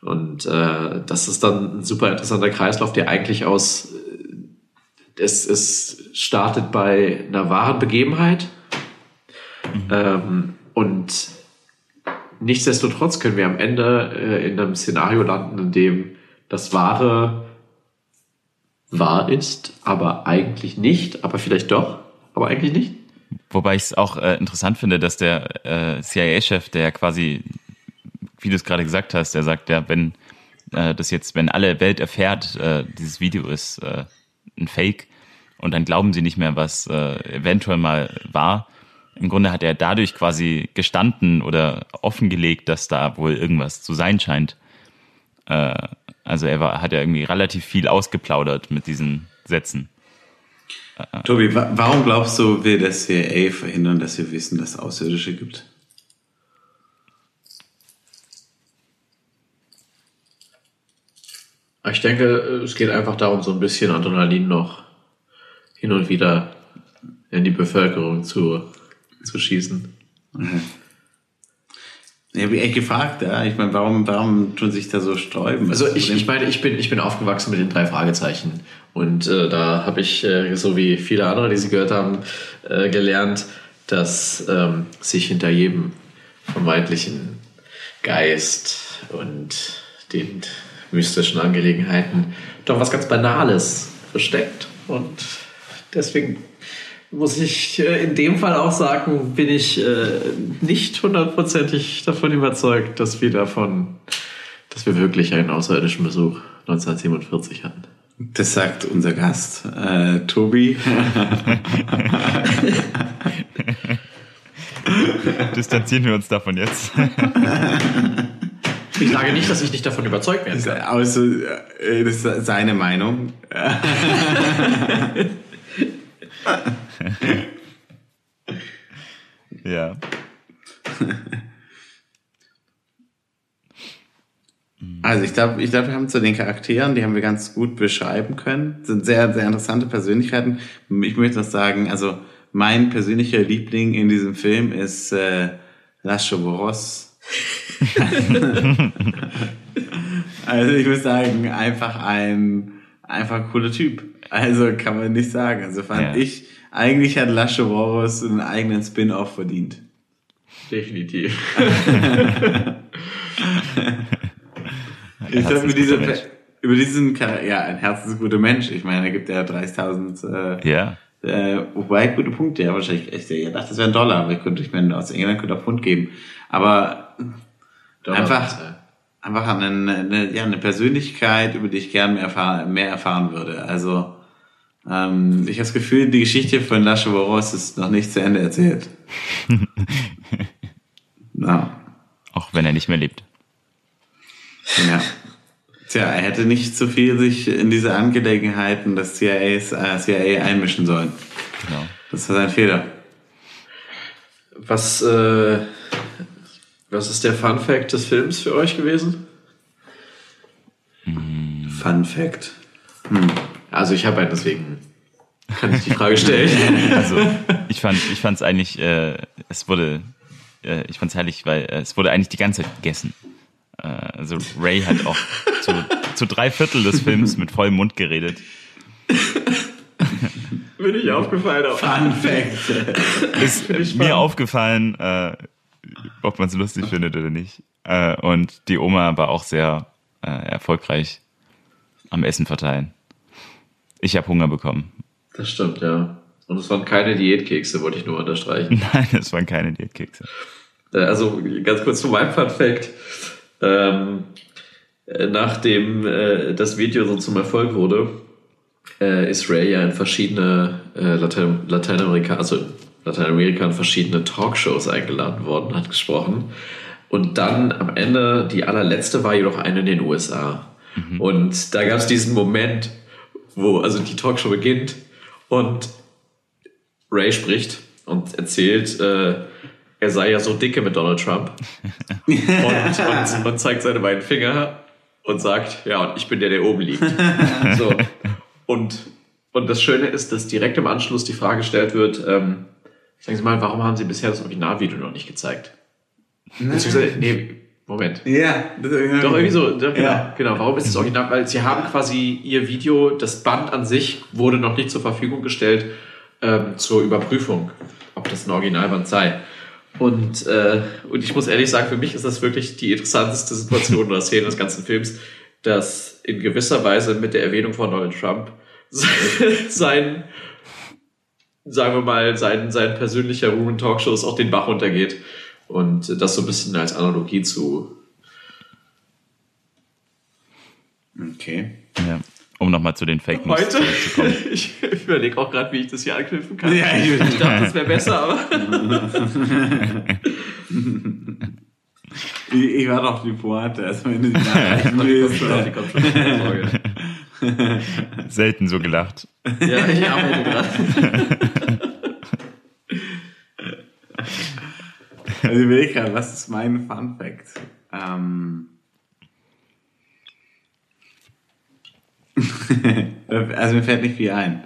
Und äh, das ist dann ein super interessanter Kreislauf, der eigentlich aus äh, es, es startet bei einer wahren Begebenheit ähm, und nichtsdestotrotz können wir am Ende äh, in einem Szenario landen, in dem das Wahre wahr ist, aber eigentlich nicht, aber vielleicht doch, aber eigentlich nicht. Wobei ich es auch äh, interessant finde, dass der äh, CIA-Chef, der quasi, wie du es gerade gesagt hast, der sagt ja, wenn äh, das jetzt, wenn alle Welt erfährt, äh, dieses Video ist äh, ein Fake und dann glauben sie nicht mehr, was äh, eventuell mal war. Im Grunde hat er dadurch quasi gestanden oder offengelegt, dass da wohl irgendwas zu sein scheint. Äh, also er war, hat ja irgendwie relativ viel ausgeplaudert mit diesen Sätzen. Tobi, wa warum glaubst du, will das CIA verhindern, dass wir wissen, dass es Außerirdische gibt? Ich denke, es geht einfach darum, so ein bisschen Adrenalin noch hin und wieder in die Bevölkerung zu, zu schießen. Ich habe mich echt gefragt, ja. Ich meine, warum, warum tun sich da so sträuben? Also ich, ich meine, ich bin, ich bin aufgewachsen mit den drei Fragezeichen. Und äh, da habe ich, äh, so wie viele andere, die Sie gehört haben, äh, gelernt, dass ähm, sich hinter jedem vermeintlichen Geist und den mystischen Angelegenheiten doch was ganz Banales versteckt. Und deswegen muss ich äh, in dem Fall auch sagen, bin ich äh, nicht hundertprozentig davon überzeugt, dass wir davon, dass wir wirklich einen außerirdischen Besuch 1947 hatten. Das sagt unser Gast, äh, Tobi. Distanzieren wir uns davon jetzt. Ich sage nicht, dass ich nicht davon überzeugt werden kann. Also, äh, das ist seine Meinung. ja. Also ich glaube, ich glaub, wir haben zu den Charakteren, die haben wir ganz gut beschreiben können. Sind sehr, sehr interessante Persönlichkeiten. Ich möchte noch sagen, also mein persönlicher Liebling in diesem Film ist äh, Lascho Boros. also ich muss sagen, einfach ein einfach ein cooler Typ. Also kann man nicht sagen. Also fand Ja. ich, eigentlich hat Lascho Boros einen eigenen Spin-off verdient. Definitiv. Ich glaube, über, diese, über diesen, Char- ja, ein herzensguter Mensch. Ich meine, da gibt er 30.000, äh, Ja. äh, wobei, gute Punkte, ja, wahrscheinlich echt, ich dachte, das wäre ein Dollar, aber ich könnte, ich meine, aus England könnte er Pfund geben. Aber einfach, einfach eine, eine, ja, eine Persönlichkeit, über die ich gern mehr erfahren, mehr erfahren würde. Also, ähm, ich habe das Gefühl, die Geschichte von Lasche Boros ist noch nicht zu Ende erzählt. Na, Auch wenn er nicht mehr lebt. ja. Tja, er hätte nicht so viel sich in diese Angelegenheiten des CIAs, äh, CIA einmischen sollen. Genau. Das war sein Fehler. Was, äh, was ist der Fun Fact des Films für euch gewesen? Fun Fact. Also ich habe einen, deswegen kann ich die Frage stellen. Also ich fand, ich fand es eigentlich, äh, es wurde, äh, ich fand es herrlich, weil äh, es wurde eigentlich die ganze Zeit gegessen. Äh, also Ray hat auch zu, zu drei Viertel des Films mit vollem Mund geredet. Bin ich aufgefallen. Auch. Fun Fact. Ist mir aufgefallen, äh, ob man es lustig findet oder nicht. Äh, und die Oma war auch sehr äh, erfolgreich am Essen verteilen. Ich habe Hunger bekommen. Das stimmt, ja. Und es waren keine Diätkekse, wollte ich nur unterstreichen. Nein, es waren keine Diätkekse. Äh, Also ganz kurz zu meinem Fun Fact. Ähm, äh, nachdem äh, das Video so zum Erfolg wurde, äh, ist Ray ja in verschiedene äh, Latein Lateinamerika, also Lateinamerika in verschiedene Talkshows eingeladen worden, hat gesprochen. Und dann am Ende, die allerletzte war jedoch eine in den USA. Und da gab es diesen Moment, wo also die Talkshow beginnt und Ray spricht und erzählt, äh, er sei ja so dicke mit Donald Trump und, und, und zeigt seine beiden Finger und sagt, ja, und ich bin der, der oben liegt. So. Und, und das Schöne ist, dass direkt im Anschluss die Frage gestellt wird, ähm, sagen Sie mal, warum haben Sie bisher das Originalvideo noch nicht gezeigt? Beziehungsweise, nee, Moment. Ja, das Doch, irgendwie so, doch, genau, Ja. genau. Warum ist das Original? Weil sie haben quasi ihr Video, das Band an sich wurde noch nicht zur Verfügung gestellt ähm, zur Überprüfung, ob das ein Originalband sei. Und, äh, und ich muss ehrlich sagen, für mich ist das wirklich die interessanteste Situation oder Szene des ganzen Films, dass in gewisser Weise mit der Erwähnung von Donald Trump sein, sagen wir mal, sein, sein persönlicher Ruhm in Talkshows auch den Bach runtergeht. Und das so ein bisschen als Analogie zu Okay. Ja. Um nochmal zu den Fake News Heute? zurückzukommen. Ich überlege auch gerade, wie ich das hier anknüpfen kann. Ja, ich- ich dachte, das wäre besser, aber. Ich, ich war doch die Pointe, also kommt schon, keine Sorge. Selten so gelacht. ja, ich arbeite dran. Also gerade, was ist mein Fun Fact? Ähm, also mir fällt nicht viel ein.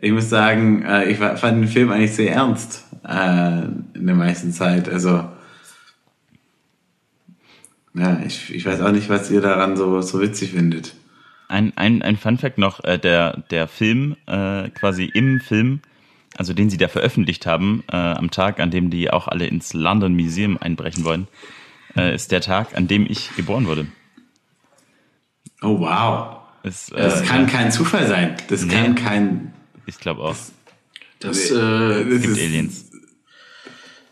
Ich muss sagen, äh, ich fand den Film eigentlich sehr ernst äh, in der meisten Zeit. Also ja, ich, ich weiß auch nicht, was ihr daran so, so witzig findet. Ein, ein, ein Fun Fact noch, äh, der, der Film, quasi im Film, also den sie da veröffentlicht haben, äh, am Tag, an dem die auch alle ins London Museum einbrechen wollen, äh, ist der Tag, an dem ich geboren wurde. Oh wow. Ist, äh, Das kann kein Zufall sein. Das Nee. kann kein. ich glaube auch. Das, äh, das Gibt ist, Aliens.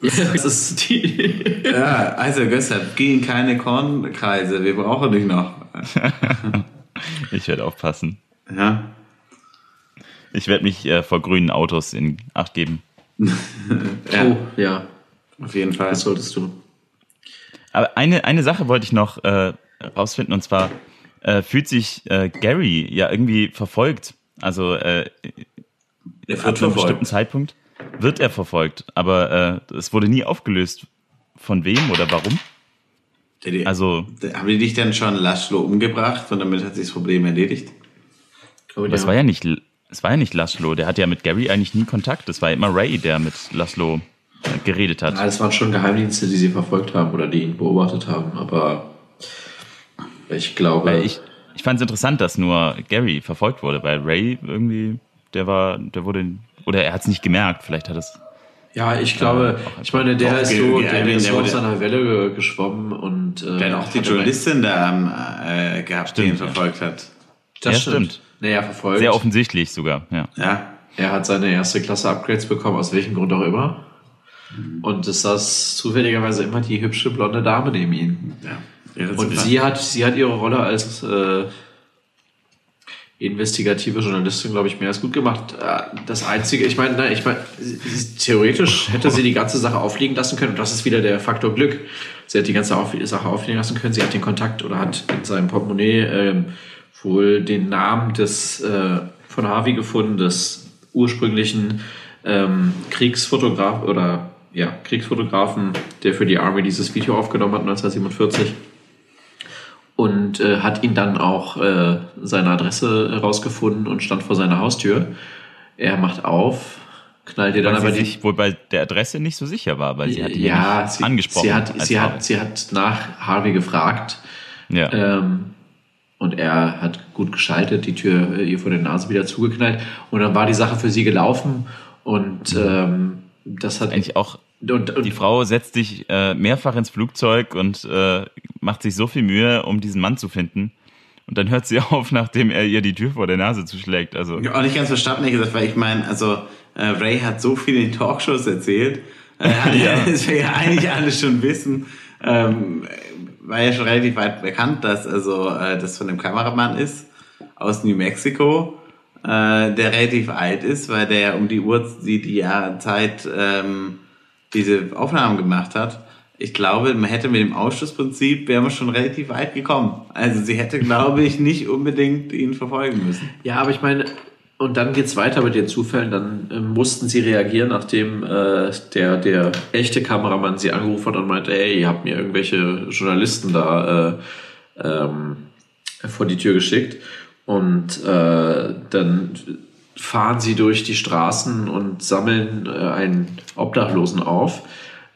das ist die. Ja, also deshalb gehen keine Kornkreise. Wir brauchen dich noch. Ich werde aufpassen. Ja. Ich werde mich äh, vor grünen Autos in Acht geben. ja Oh, ja, auf jeden Fall. das solltest du. Aber eine, eine Sache wollte ich noch äh, rausfinden, und zwar äh, fühlt sich äh, Gary ja irgendwie verfolgt. Also äh, Der ab einem bestimmten Zeitpunkt wird er verfolgt, aber äh, es wurde nie aufgelöst, von wem oder warum. Also, haben die dich dann schon Laszlo umgebracht und damit hat sich das Problem erledigt? Oh, das war ja nicht, es war ja nicht Laszlo, der hatte ja mit Gary eigentlich nie Kontakt. Das war ja immer Ray, der mit Laszlo äh, geredet hat. Ja, das waren schon Geheimdienste, die sie verfolgt haben oder die ihn beobachtet haben, aber ich glaube. Weil ich, ich fand es interessant, dass nur Gary verfolgt wurde, weil Ray irgendwie, der war, der wurde, oder er hat es nicht gemerkt, vielleicht hat es. ja, ich glaube, ich meine, der ist so, der, der ist so auf wurde- seiner Welle ge- geschwommen und äh, Der hat auch die Journalistin da äh, gehabt, die ihn Stimmt, ja. verfolgt hat. Das Ja, stimmt. stimmt. Naja, verfolgt. Sehr offensichtlich sogar, ja. Ja. Er hat seine erste Klasse Upgrades bekommen, aus welchem Grund auch immer. Und es saß zufälligerweise immer die hübsche blonde Dame neben ihm. ja. Und sie hat, sie hat ihre Rolle als äh, investigative Journalistin, glaube ich, mehr als gut gemacht. Äh, Das Einzige, ich meine, ne, ich meine, theoretisch hätte sie die ganze Sache aufliegen lassen können. Und das ist wieder der Faktor Glück. Sie hat die ganze Sache aufliegen lassen können. Sie hat den Kontakt oder hat in seinem Portemonnaie ähm, wohl den Namen des äh, von Harvey gefunden, des ursprünglichen ähm, Kriegsfotograf oder ja, Kriegsfotografen, der für die Army dieses Video aufgenommen hat 1947 und äh, hat ihn dann auch äh, seine Adresse herausgefunden und stand vor seiner Haustür. Er macht auf, knallt ihr dann aber sie die. sich wohl bei der Adresse nicht so sicher war, weil sie hat ihn ja, sie, angesprochen. sie, hat, sie, Frau. hat, sie hat nach Harvey gefragt ja. ähm, und er hat gut geschaltet, die Tür äh, ihr vor der Nase wieder zugeknallt und dann war die Sache für sie gelaufen und ähm, das hat Eigentlich auch und, und die Frau setzt sich äh, mehrfach ins Flugzeug und äh, macht sich so viel Mühe, um diesen Mann zu finden. Und dann hört sie auf, nachdem er ihr die Tür vor der Nase zuschlägt. Also ich habe auch nicht ganz verstanden, ehrlich gesagt, weil ich meine, also äh, Ray hat so viel in Talkshows erzählt. Äh, ja. Das wir ja eigentlich alles schon wissen. Ähm, war ja schon relativ weit bekannt, dass also äh, das von einem Kameramann ist aus New Mexico, äh, der relativ alt ist, weil der um die Uhr die, die Jahreszeit ähm, diese Aufnahmen gemacht hat. Ich glaube, man hätte mit dem Ausschussprinzip wäre man schon relativ weit gekommen. Also sie hätte, glaube ich, nicht unbedingt ihn verfolgen müssen. Ja, aber ich meine, und dann geht's weiter mit den Zufällen. Dann äh, mussten sie reagieren, nachdem äh, der, der echte Kameramann sie angerufen hat und meinte, ey, ihr habt mir irgendwelche Journalisten da äh, ähm, vor die Tür geschickt. Und äh, dann fahren sie durch die Straßen und sammeln äh, einen Obdachlosen auf,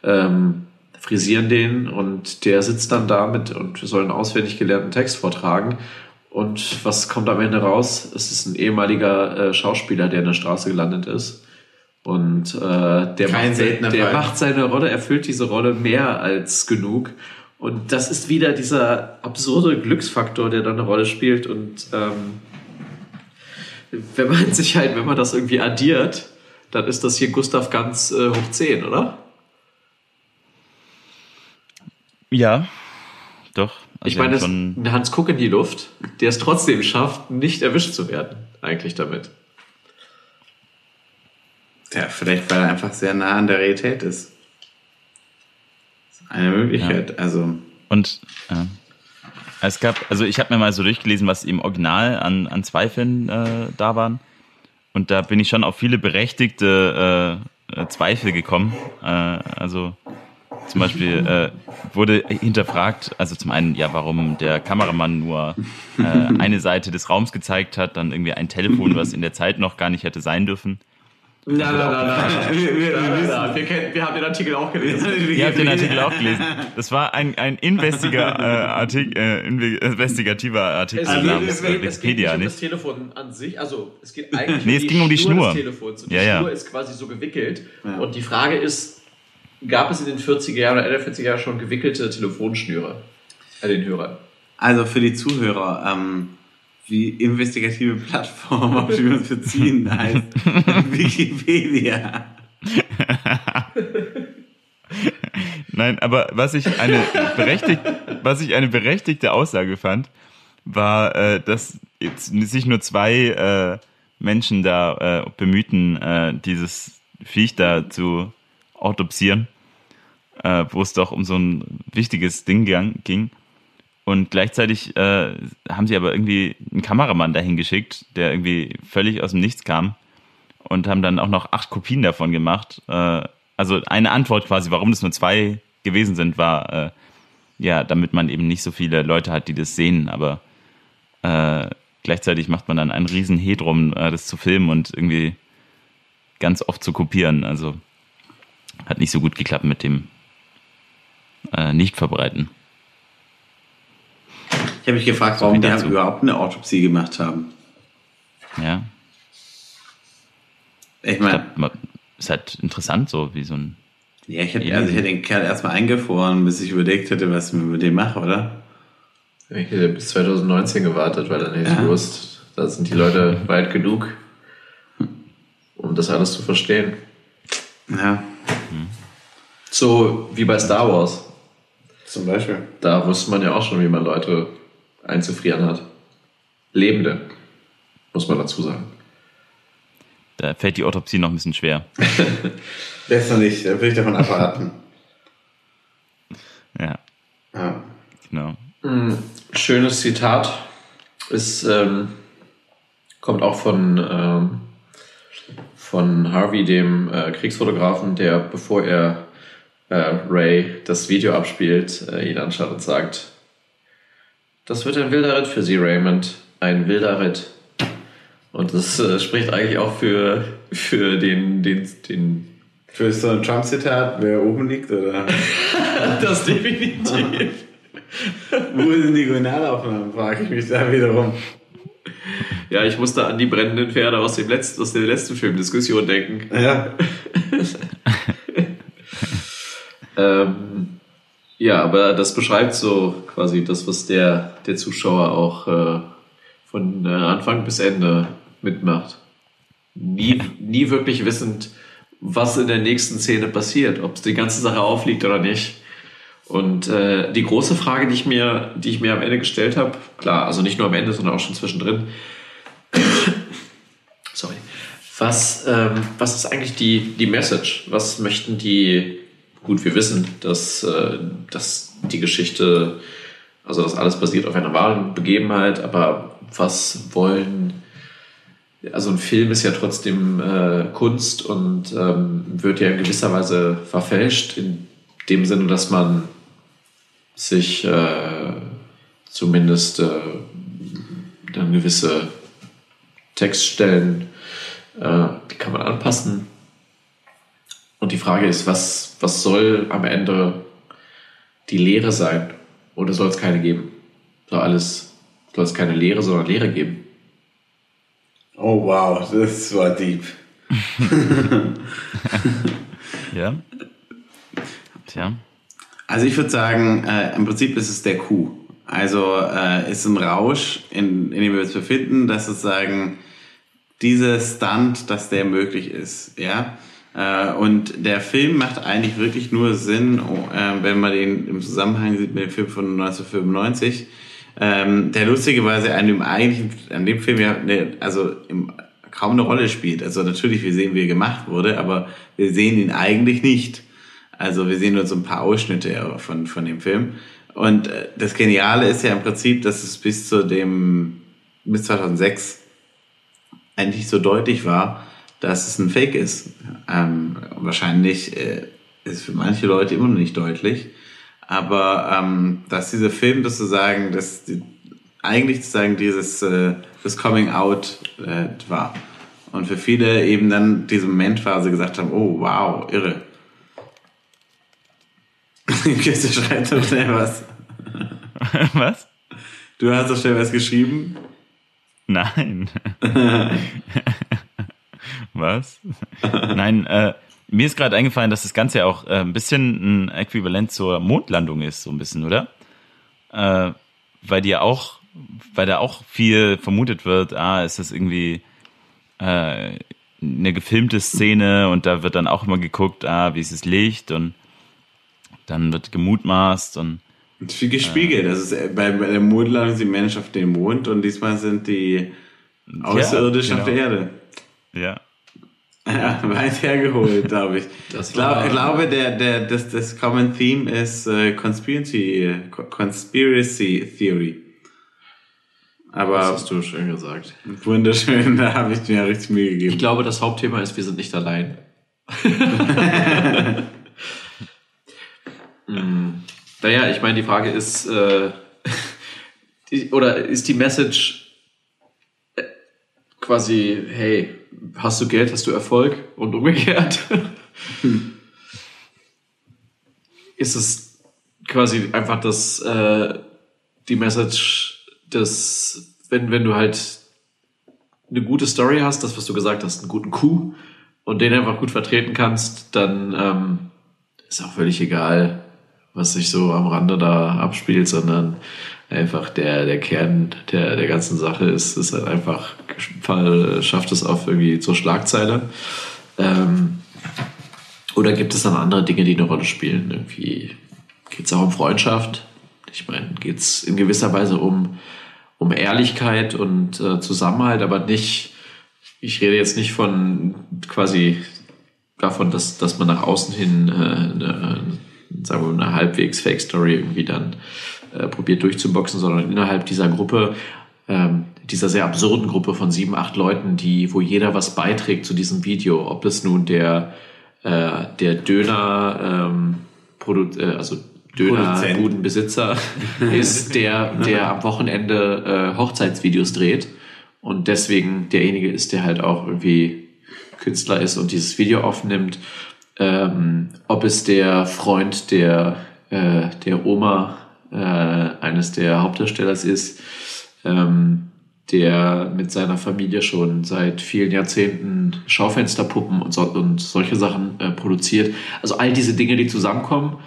ähm, frisieren den und der sitzt dann damit und soll einen auswendig gelernten Text vortragen. Und was kommt am Ende raus? Es ist ein ehemaliger äh, Schauspieler, der in der Straße gelandet ist. Und äh, der, macht, der macht seine Rolle, erfüllt diese Rolle mehr als genug. Und das ist wieder dieser absurde Glücksfaktor, der da eine Rolle spielt. Und ähm, wenn man sich halt, wenn man das irgendwie addiert, dann ist das hier Gustav Ganz äh, hoch 10, oder? Ja, doch. Also ich meine, das ein Hans Kuck in die Luft, der es trotzdem schafft, nicht erwischt zu werden, eigentlich damit. Ja, vielleicht weil er einfach sehr nah an der Realität ist. Eine Möglichkeit, ja. also. Und äh, es gab, also ich habe mir mal so durchgelesen, was im Original an, an Zweifeln äh, da waren. Und da bin ich schon auf viele berechtigte äh, äh Zweifel gekommen. Äh, also zum Beispiel äh, wurde hinterfragt, also zum einen, ja, warum der Kameramann nur äh, eine Seite des Raums gezeigt hat, dann irgendwie ein Telefon, was in der Zeit noch gar nicht hätte sein dürfen. Nein, nein, nein, nein. Wir, wir, wir, wir, kennen, wir haben den Artikel auch gelesen. Ihr habt den Artikel auch gelesen. Das war ein, ein investiger, äh, Artik, äh, investigativer Artikel es namens geht, Wikipedia, es geht nicht um das Telefon an sich, also es geht eigentlich nee, um es ging um die Schnur. des Telefons. Und die ja, Schnur ja. ist quasi so gewickelt. Ja. Und die Frage ist, gab es in den 40er Jahren oder Ende 40er Jahren schon gewickelte Telefonschnüre bei den Hörern? Also für die Zuhörer, ähm, wie investigative Plattform, auf die wir uns beziehen, heißt Wikipedia. Nein, aber was ich eine berechtigt, was ich eine berechtigte Aussage fand, war, äh, dass jetzt sich nur zwei äh, Menschen da äh, bemühten, äh, dieses Viech da zu autopsieren, äh, wo es doch um so ein wichtiges Ding ging. Und gleichzeitig äh, haben sie aber irgendwie einen Kameramann dahin geschickt, der irgendwie völlig aus dem Nichts kam und haben dann auch noch acht Kopien davon gemacht. Äh, also eine Antwort quasi, warum das nur zwei gewesen sind, war äh, ja, damit man eben nicht so viele Leute hat, die das sehen, aber äh, gleichzeitig macht man dann einen riesen He drum, äh, das zu filmen und irgendwie ganz oft zu kopieren. Also hat nicht so gut geklappt mit dem äh, Nicht-Verbreiten. Ich habe mich gefragt, warum die dazu. überhaupt eine Autopsie gemacht haben. Ja. Ich meine. Ist halt interessant, so wie so ein. Ja, ich hätte, also ich hätte den Kerl erstmal eingefroren, bis ich überlegt hätte, was ich mit dem mache, oder? Ich hätte bis 2019 gewartet, weil dann hätte ich gewusst, da sind die Leute weit genug, um das alles zu verstehen. Ja. So wie bei Star Wars. Zum Beispiel. Da wusste man ja auch schon, wie man Leute einzufrieren hat. Lebende, muss man dazu sagen. Da fällt die Autopsie noch ein bisschen schwer. Besser nicht, da will ich davon abraten. Ja. ja. Genau. Hm, schönes Zitat. Ist, ähm, kommt auch von, ähm, von Harvey, dem äh, Kriegsfotografen, der, bevor er äh, Ray das Video abspielt, äh, ihn anschaut und sagt, das wird ein wilder Ritt für Sie, Raymond. Ein wilder Ritt. Und das äh, spricht eigentlich auch für, für den, den, den für so ein Trump-Zitat, wer oben liegt, oder? das definitiv. Wo sind die Originalaufnahmen, frage ich mich da wiederum. Ja, ich musste an die brennenden Pferde aus, dem letzten, aus der letzten Filmdiskussion denken. Ja. Ähm, ja, aber das beschreibt so quasi das, was der, der Zuschauer auch äh, von äh, Anfang bis Ende mitmacht. Nie, nie wirklich wissend, was in der nächsten Szene passiert, ob es die ganze Sache aufliegt oder nicht. Und äh, die große Frage, die ich mir, die ich mir am Ende gestellt habe, klar, also nicht nur am Ende, sondern auch schon zwischendrin. Sorry. Was, ähm, was ist eigentlich die, die Message? Was möchten die? Gut, wir wissen, dass, äh, dass die Geschichte, also das alles basiert auf einer wahren Begebenheit, aber was wollen also ein Film ist ja trotzdem äh, Kunst und ähm, wird ja in gewisser Weise verfälscht, in dem Sinne, dass man sich äh, zumindest äh, dann gewisse Textstellen, äh, die kann man anpassen. Und die Frage ist, was, was soll am Ende die Lehre sein? Oder soll es keine geben? Soll alles, soll es keine Lehre, sondern Lehre geben? Oh wow, das war deep. ja. Tja. Also ich würde sagen, äh, im Prinzip ist es der Coup. Also äh, ist ein Rausch, in, in dem wir uns befinden, dass sozusagen dieser Stunt, dass der möglich ist, ja. Äh, und der Film macht eigentlich wirklich nur Sinn, äh, wenn man den im Zusammenhang sieht mit dem Film von 1995 ähm, der lustigerweise an dem eigentlichen, an dem Film ja, ne, also im, kaum eine Rolle spielt. Also natürlich, wir sehen, wie er gemacht wurde, aber wir sehen ihn eigentlich nicht. Also wir sehen nur so ein paar Ausschnitte von, von dem Film. Und äh, das Geniale ist ja im Prinzip, dass es bis zu dem, bis 2006 eigentlich so deutlich war, dass es ein Fake ist. Ähm, wahrscheinlich äh, ist für manche Leute immer noch nicht deutlich. Aber ähm, dass dieser Film das sozusagen, dass die, eigentlich sozusagen dieses äh, das Coming Out äh, war. Und für viele eben dann dieser Moment war, sie gesagt haben, oh wow, irre. Kirste schreibt doch schnell was. Was? Du hast doch schnell was geschrieben? Nein. was? Nein, äh, mir ist gerade eingefallen, dass das Ganze ja auch äh, ein bisschen ein Äquivalent zur Mondlandung ist, so ein bisschen, oder? Äh, weil die ja auch, weil da auch viel vermutet wird, ah, ist das irgendwie äh, eine gefilmte Szene und da wird dann auch immer geguckt, ah, wie ist das Licht und dann wird gemutmaßt und und viel gespiegelt. Äh, also bei, bei der Mondlandung sind Menschen auf dem Mond und diesmal sind die Außerirdischen ja, genau. auf der Erde. Ja. Ja, weit hergeholt, glaube ich. Das ich glaub, glaube, der, der, das, das Common Theme ist äh, Conspiracy, Conspiracy Theory. Aber das hast du schön gesagt. Wunderschön, da habe ich mir richtig Mühe gegeben. Ich glaube, das Hauptthema ist, wir sind nicht allein. Hm. Naja, ich meine, die Frage ist, äh, oder ist die Message äh, quasi, hey, hast du Geld, hast du Erfolg und umgekehrt. Hm. Ist es quasi einfach das, äh, die Message, dass wenn, wenn du halt eine gute Story hast, das, was du gesagt hast, einen guten Coup und den einfach gut vertreten kannst, dann ähm, ist auch völlig egal, was sich so am Rande da abspielt, sondern einfach der, der Kern der, der ganzen Sache ist, ist halt einfach, schafft es auf irgendwie zur Schlagzeile. Ähm, oder gibt es dann andere Dinge, die eine Rolle spielen? Irgendwie geht es auch um Freundschaft. Ich meine, geht es in gewisser Weise um, um Ehrlichkeit und äh, Zusammenhalt, aber nicht, ich rede jetzt nicht von quasi davon, dass, dass man nach außen hin äh, eine, sagen wir mal, eine halbwegs Fake-Story irgendwie dann äh, probiert durchzuboxen, sondern innerhalb dieser Gruppe, ähm, dieser sehr absurden Gruppe von sieben, acht Leuten, die, wo jeder was beiträgt zu diesem Video, ob es nun der, äh, der Döner, ähm, Produ äh, also Dönerbudenbesitzer ist, der, der am Wochenende äh, Hochzeitsvideos dreht und deswegen derjenige ist, der halt auch irgendwie Künstler ist und dieses Video aufnimmt. Ähm, ob es der Freund der, äh, der Oma äh, eines der Hauptdarstellers ist, ähm, der mit seiner Familie schon seit vielen Jahrzehnten Schaufensterpuppen und, so, und solche Sachen äh, produziert. Also all diese Dinge, die zusammenkommen,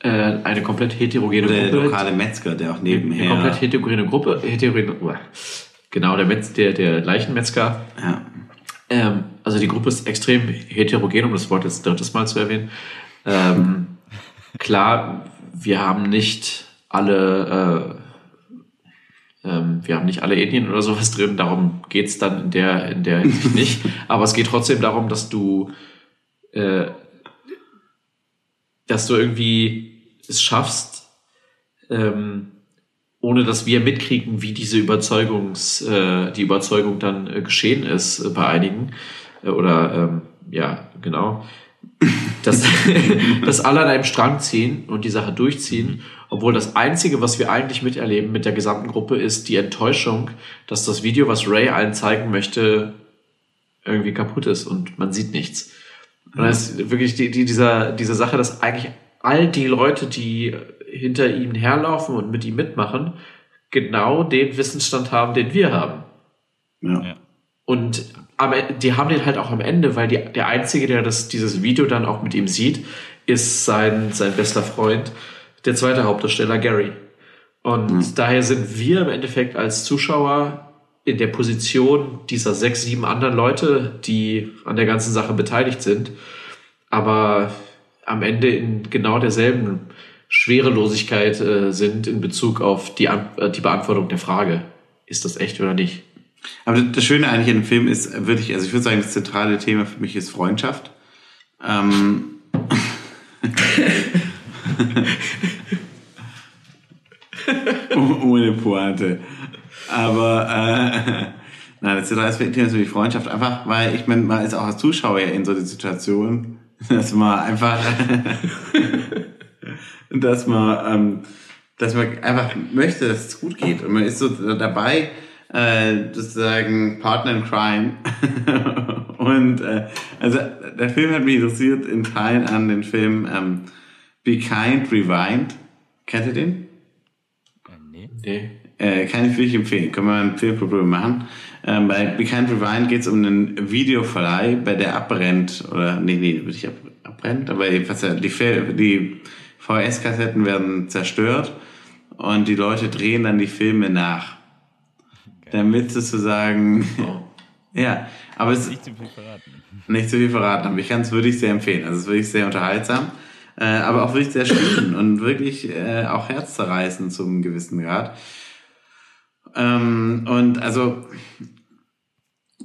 äh, eine komplett heterogene Der Gruppe. lokale Metzger, der auch nebenher. Eine komplett heterogene Gruppe. Heterogene, genau, der, Metz, der, der Leichenmetzger. ja. Ähm, also die Gruppe ist extrem heterogen, um das Wort jetzt drittes Mal zu erwähnen. Ähm, klar, wir haben nicht alle, äh, ähm, wir haben nicht alle Ethnien oder sowas drin, darum geht's dann in der, in der Hinsicht nicht. Aber es geht trotzdem darum, dass du, äh, dass du irgendwie es schaffst, ähm, ohne dass wir mitkriegen, wie diese Überzeugungs, äh, die Überzeugung dann äh, geschehen ist äh, bei einigen. Äh, oder ähm, ja, genau. Dass, dass alle an einem Strang ziehen und die Sache durchziehen, obwohl das Einzige, was wir eigentlich miterleben mit der gesamten Gruppe, ist die Enttäuschung, dass das Video, was Ray allen zeigen möchte, irgendwie kaputt ist und man sieht nichts. Und das ist wirklich die, die, dieser, diese Sache, dass eigentlich all die Leute, die hinter ihm herlaufen und mit ihm mitmachen, genau den Wissensstand haben, den wir haben. Ja. Und aber die haben den halt auch am Ende, weil die, der Einzige, der das, dieses Video dann auch mit ihm sieht, ist sein, sein bester Freund, der zweite Hauptdarsteller Gary. Und daher sind wir im Endeffekt als Zuschauer in der Position dieser sechs, sieben anderen Leute, die an der ganzen Sache beteiligt sind, aber am Ende in genau derselben Schwerelosigkeit äh, sind in Bezug auf die, An äh, die Beantwortung der Frage, ist das echt oder nicht? Aber das Schöne eigentlich in dem Film ist wirklich, also ich würde sagen, das zentrale Thema für mich ist Freundschaft. Ähm, Ohne Pointe. Aber äh, nein, das zentrale Thema ist wirklich Freundschaft. Einfach, weil ich meine, man ist auch als Zuschauer ja in so einer Situation, dass man einfach, dass man, ähm, dass man einfach möchte, dass es gut geht. Und man ist so dabei, äh, sozusagen Partner in Crime. Und äh, also der Film hat mich interessiert in Teilen an den Film ähm, Be Kind Rewind. Kennt ihr den? Nee. Nee. Äh, kann ich wirklich empfehlen. Können wir ein Filmproblem machen. Ähm, bei Be Kind Rewind geht es um einen Videoverleih, bei der abbrennt, oder nee, nee, nicht ab, abbrennt, aber jedenfalls die, die VHS-Kassetten werden zerstört und die Leute drehen dann die Filme nach. Damit sozusagen, Oh. ja, aber es Nicht zu viel verraten. nicht zu viel verraten, aber ich kann es wirklich sehr empfehlen. Also es ist wirklich sehr unterhaltsam, äh, aber auch wirklich sehr schön und wirklich äh, auch herzzerreißend zum gewissen Grad. Ähm, und also,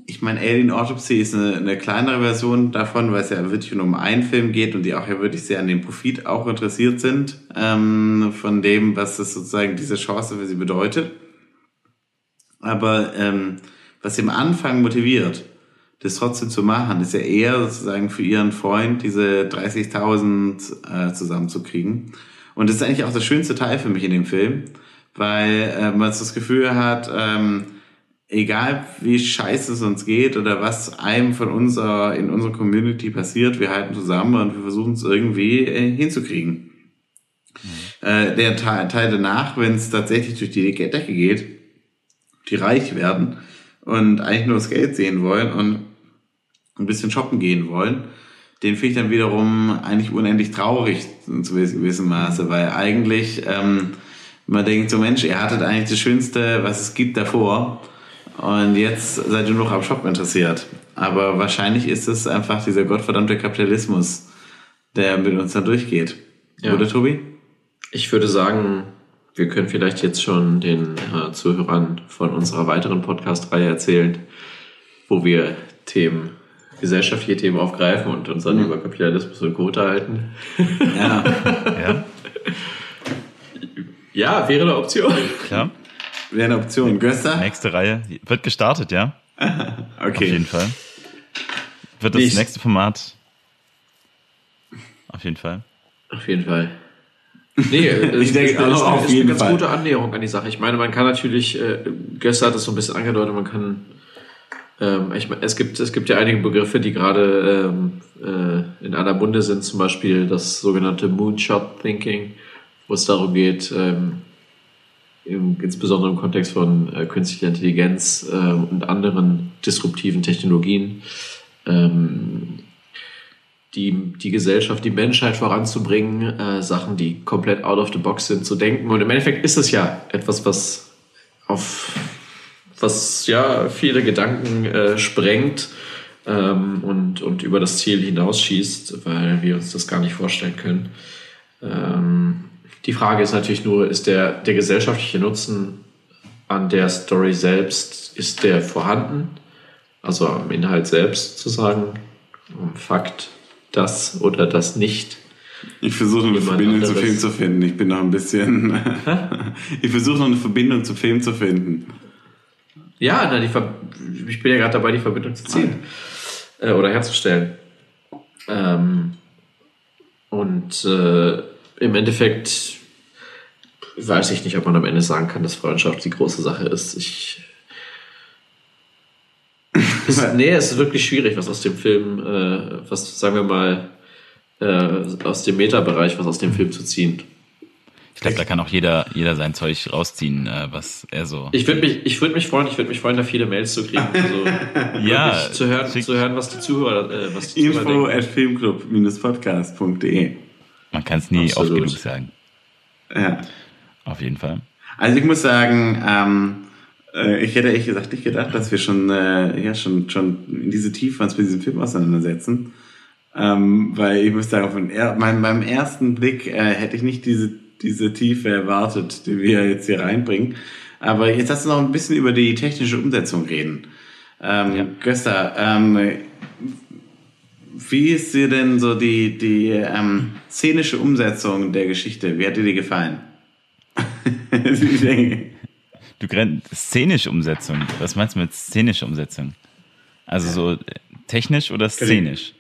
ich meine, Alien Autopsy ist eine, eine kleinere Version davon, weil es ja wirklich nur um einen Film geht und die auch ja wirklich sehr an den Profit auch interessiert sind, ähm, von dem, was das sozusagen diese Chance für sie bedeutet. Aber ähm, was sie am Anfang motiviert, das trotzdem zu machen, ist ja eher sozusagen für ihren Freund diese 30.000 äh, zusammenzukriegen. Und das ist eigentlich auch der schönste Teil für mich in dem Film, weil äh, man das Gefühl hat, ähm, egal wie scheiße es uns geht oder was einem von unserer, in unserer Community passiert, wir halten zusammen und wir versuchen es irgendwie äh, hinzukriegen. Äh, der Teil, Teil danach, wenn es tatsächlich durch die Decke geht, die reich werden und eigentlich nur das Geld sehen wollen und ein bisschen shoppen gehen wollen, den finde ich dann wiederum eigentlich unendlich traurig zu gewissem Maße, weil eigentlich ähm, man denkt so, Mensch, ihr hattet eigentlich das Schönste, was es gibt davor und jetzt seid ihr nur noch am Shop interessiert. Aber wahrscheinlich ist es einfach dieser gottverdammte Kapitalismus, der mit uns dann durchgeht. Ja. Oder, Tobi? Ich würde sagen, wir können vielleicht jetzt schon den äh, Zuhörern von unserer weiteren Podcast-Reihe erzählen, wo wir Themen, gesellschaftliche Themen aufgreifen und uns dann über Kapitalismus und Co. unterhalten. Ja. Ja, Ja, wäre eine Option. klar. Wäre eine Option. Göster? Nächste Reihe wird gestartet, ja? Auf jeden Okay. Fall. Wird das Nicht. nächste Format. Auf jeden Fall. Auf jeden Fall. Nee, Ich denke ist, auch ist, auf ist jeden eine ganz Fall. gute Annäherung an die Sache. Ich meine, man kann natürlich, äh, Göster hat es so ein bisschen angedeutet, man kann, ähm, ich meine, es gibt, es gibt ja einige Begriffe, die gerade ähm, äh, in aller Munde sind, zum Beispiel das sogenannte Moonshot Thinking, wo es darum geht, ähm, im, insbesondere im Kontext von äh, künstlicher Intelligenz äh, und anderen disruptiven Technologien, ähm, die, die Gesellschaft, die Menschheit voranzubringen, äh, Sachen, die komplett out of the box sind, zu denken. Und im Endeffekt ist es ja etwas, was auf was ja viele Gedanken äh, sprengt ähm, und, und über das Ziel hinausschießt, weil wir uns das gar nicht vorstellen können. Ähm, die Frage ist natürlich nur, ist der, der gesellschaftliche Nutzen an der Story selbst, ist der vorhanden? Also am Inhalt selbst zu sagen, Fakt, das oder das nicht. Ich versuche eine Verbindung zum Film zu finden. Ich bin noch ein bisschen. ich versuche noch eine Verbindung zum Film zu finden. Ja, na, ich bin ja gerade dabei, die Verbindung zu ziehen äh, oder herzustellen. Ähm, und äh, im Endeffekt weiß ich nicht, ob man am Ende sagen kann, dass Freundschaft die große Sache ist. Ich ist, nee, es ist wirklich schwierig, was aus dem Film, äh, was sagen wir mal, äh, aus dem Meta-Bereich, was aus dem Film zu ziehen. Ich glaube, da kann auch jeder, jeder sein Zeug rausziehen, äh, was er so. Ich würde mich, ich würde mich freuen, ich würde mich freuen, da viele Mails zu kriegen. Also ja, zu hören, zu hören, was die Zuhörer, äh, was die Info Zuhörer at filmclub-podcast.de. Man kann es nie Absolut. oft genug sagen. Ja. Auf jeden Fall. Also ich muss sagen, ähm, äh, ich hätte ehrlich gesagt nicht gedacht, dass wir schon, äh, ja, schon, schon in diese Tiefe uns mit diesem Film auseinandersetzen. Ähm, weil ich muss sagen, von er, mein, beim ersten Blick äh, hätte ich nicht diese diese Tiefe erwartet, die wir jetzt hier reinbringen. Aber jetzt hast du noch ein bisschen über die technische Umsetzung reden. Ähm, ja. Gösta, ähm, wie ist dir denn so die, die ähm, szenische Umsetzung der Geschichte? Wie hat dir die gefallen? du grenzt szenische Umsetzung. Was meinst du mit szenische Umsetzung? Also so technisch oder szenisch?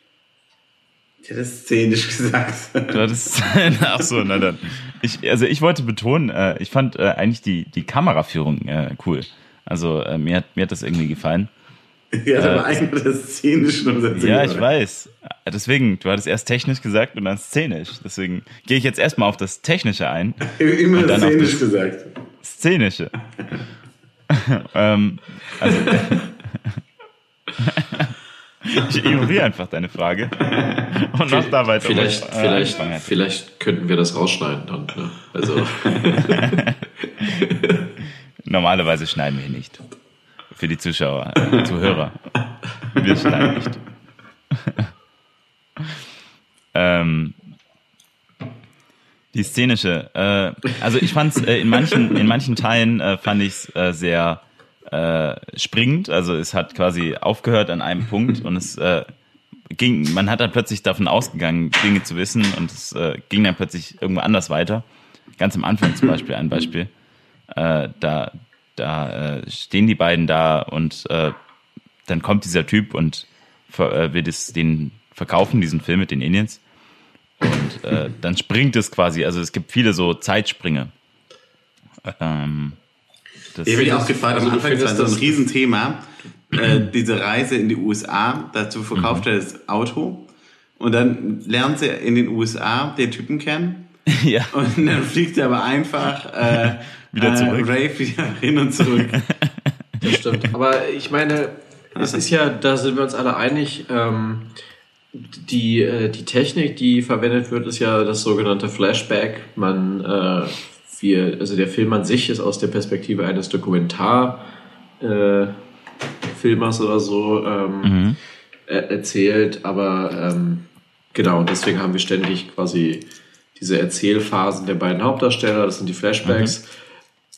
Ich hätte szenisch gesagt. Du hattest, ach so, na dann. Ich, also ich wollte betonen, äh, ich fand äh, eigentlich die, die Kameraführung äh, cool. Also äh, mir, hat, mir hat das irgendwie gefallen. Ja, aber äh, eigentlich das szenisch Ja, ich weiß. Deswegen, du hattest erst technisch gesagt und dann szenisch. Deswegen gehe ich jetzt erstmal auf das Technische ein. Immer dann szenisch auf das gesagt. Szenische. ähm, also, ich ignoriere einfach deine Frage und mach da weiter. Vielleicht, äh, vielleicht, vielleicht könnten wir das rausschneiden dann. Ne? Also. Normalerweise schneiden wir nicht. Für die Zuschauer, äh, Zuhörer. Wir schneiden nicht. ähm, die szenische. Äh, also ich fand es äh, in manchen in manchen Teilen äh, fand ich es äh, sehr äh, springend. Also es hat quasi aufgehört an einem Punkt und es äh, ging, man hat dann plötzlich davon ausgegangen, Dinge zu wissen und es ging dann plötzlich irgendwo anders weiter. Ganz am Anfang zum Beispiel ein Beispiel. Da da äh, stehen die beiden da und äh, dann kommt dieser Typ und äh, will es den verkaufen, diesen Film mit den Aliens. Und äh, dann springt es quasi, also es gibt viele so Zeitsprünge. Ähm, das ich bin auch gefragt, also am Anfang ist das so ein Riesenthema. Äh, diese Reise in die USA, dazu verkauft mhm. er das Auto und dann lernt sie in den USA den Typen kennen. Ja. Und dann fliegt er aber einfach äh, wieder zurück. Äh, Ray wieder hin und zurück. Das stimmt. Aber ich meine, es ist ja, da sind wir uns alle einig, ähm, die, äh, die Technik, die verwendet wird, ist ja das sogenannte Flashback. Man äh, wir, also der Film an sich ist aus der Perspektive eines Dokumentarfilmers äh, oder so ähm, mhm. er, erzählt, aber ähm, genau, deswegen haben wir ständig quasi diese Erzählphasen der beiden Hauptdarsteller, das sind die Flashbacks. Mhm.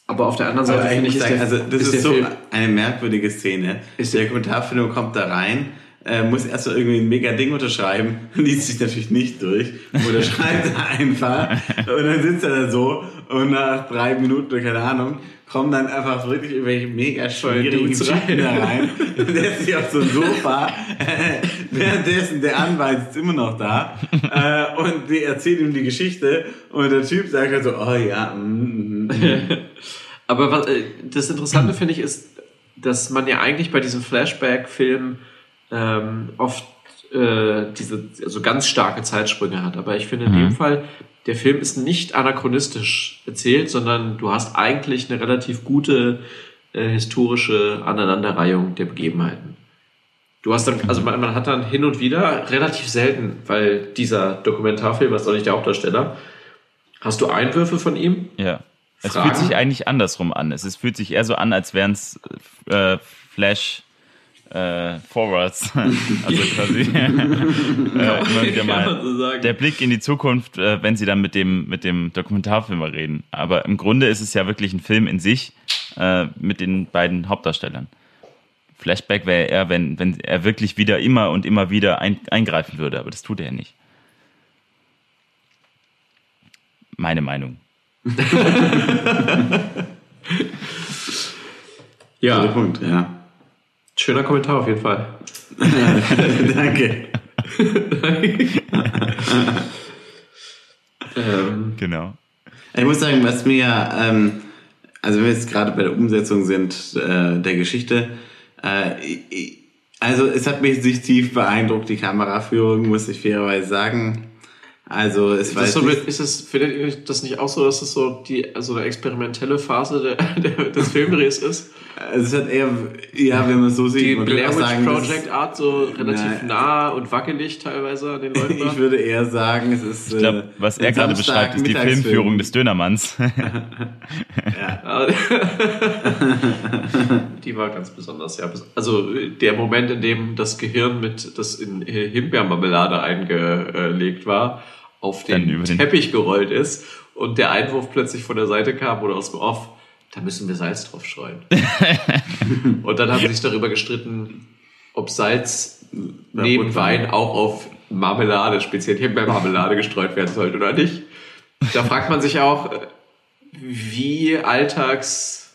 Aber auf der anderen Seite finde ich, sagen, also das ist, ist so Film, eine merkwürdige Szene. Ist der Dokumentarfilm kommt da rein äh, muss erst so irgendwie ein mega Ding unterschreiben, liest sich natürlich nicht durch, oder schreibt er einfach und dann sitzt er da so und nach drei Minuten, keine Ahnung, kommen dann einfach wirklich irgendwelche mega schwierigen Typen rein. der ist sich auf so ein Sofa, äh, währenddessen der Anwalt ist immer noch da äh, und die erzählt ihm die Geschichte und der Typ sagt halt so, oh ja, mm, mm, mm. Aber was, äh, das Interessante finde ich ist, dass man ja eigentlich bei diesem Flashback-Film ähm, oft äh, diese also ganz starke Zeitsprünge hat. Aber ich finde in mhm. dem Fall der Film ist nicht anachronistisch erzählt, sondern du hast eigentlich eine relativ gute äh, historische Aneinanderreihung der Begebenheiten. Du hast dann, also man, man hat dann hin und wieder, relativ selten, weil dieser Dokumentarfilm ist doch nicht der Hauptdarsteller, hast du Einwürfe von ihm? Ja. Es Fragen? fühlt sich eigentlich andersrum an. Es ist, fühlt sich eher so an, als wären es äh, Flash äh, Forwards. also quasi äh, immer wieder mal so der Blick in die Zukunft, äh, wenn sie dann mit dem, mit dem Dokumentarfilmer reden. Aber im Grunde ist es ja wirklich ein Film in sich äh, mit den beiden Hauptdarstellern. Flashback wäre eher, wenn, wenn er wirklich wieder immer und immer wieder ein, eingreifen würde, aber das tut er ja nicht. Meine Meinung. Ja, Punkt, ja. Schöner Kommentar auf jeden Fall. Danke. Ähm, Genau. Ich muss sagen, was mir, ähm, also wenn wir jetzt gerade bei der Umsetzung sind äh, der Geschichte, äh, ich- also es hat mich nicht tief beeindruckt, die Kameraführung, muss ich fairerweise sagen. Also es ist, war so, ist es, findet ihr das nicht auch so, dass es so die also eine experimentelle Phase der, der, des Filmdrehs ist? Also es hat eher, ja, wenn man es so sieht, Die man Blair Witch sagen, das Project Art so relativ Nein. nah und wackelig teilweise an den Leuten war. ich würde eher sagen, es ist, Ich glaube, was er gerade beschreibt, ist die Filmführung des Dönermanns. Ja. Die war ganz besonders, ja. Also der Moment, in dem das Gehirn mit das in Himbeermarmelade eingelegt war, auf den den- Teppich gerollt ist und der Einwurf plötzlich von der Seite kam oder aus dem Off, da müssen wir Salz drauf streuen. und dann haben sie sich darüber gestritten, ob Salz neben Rotwein. Wein auch auf Marmelade, speziell Himbeermarmelade gestreut werden sollte oder nicht. Da fragt man sich auch, wie alltagsfern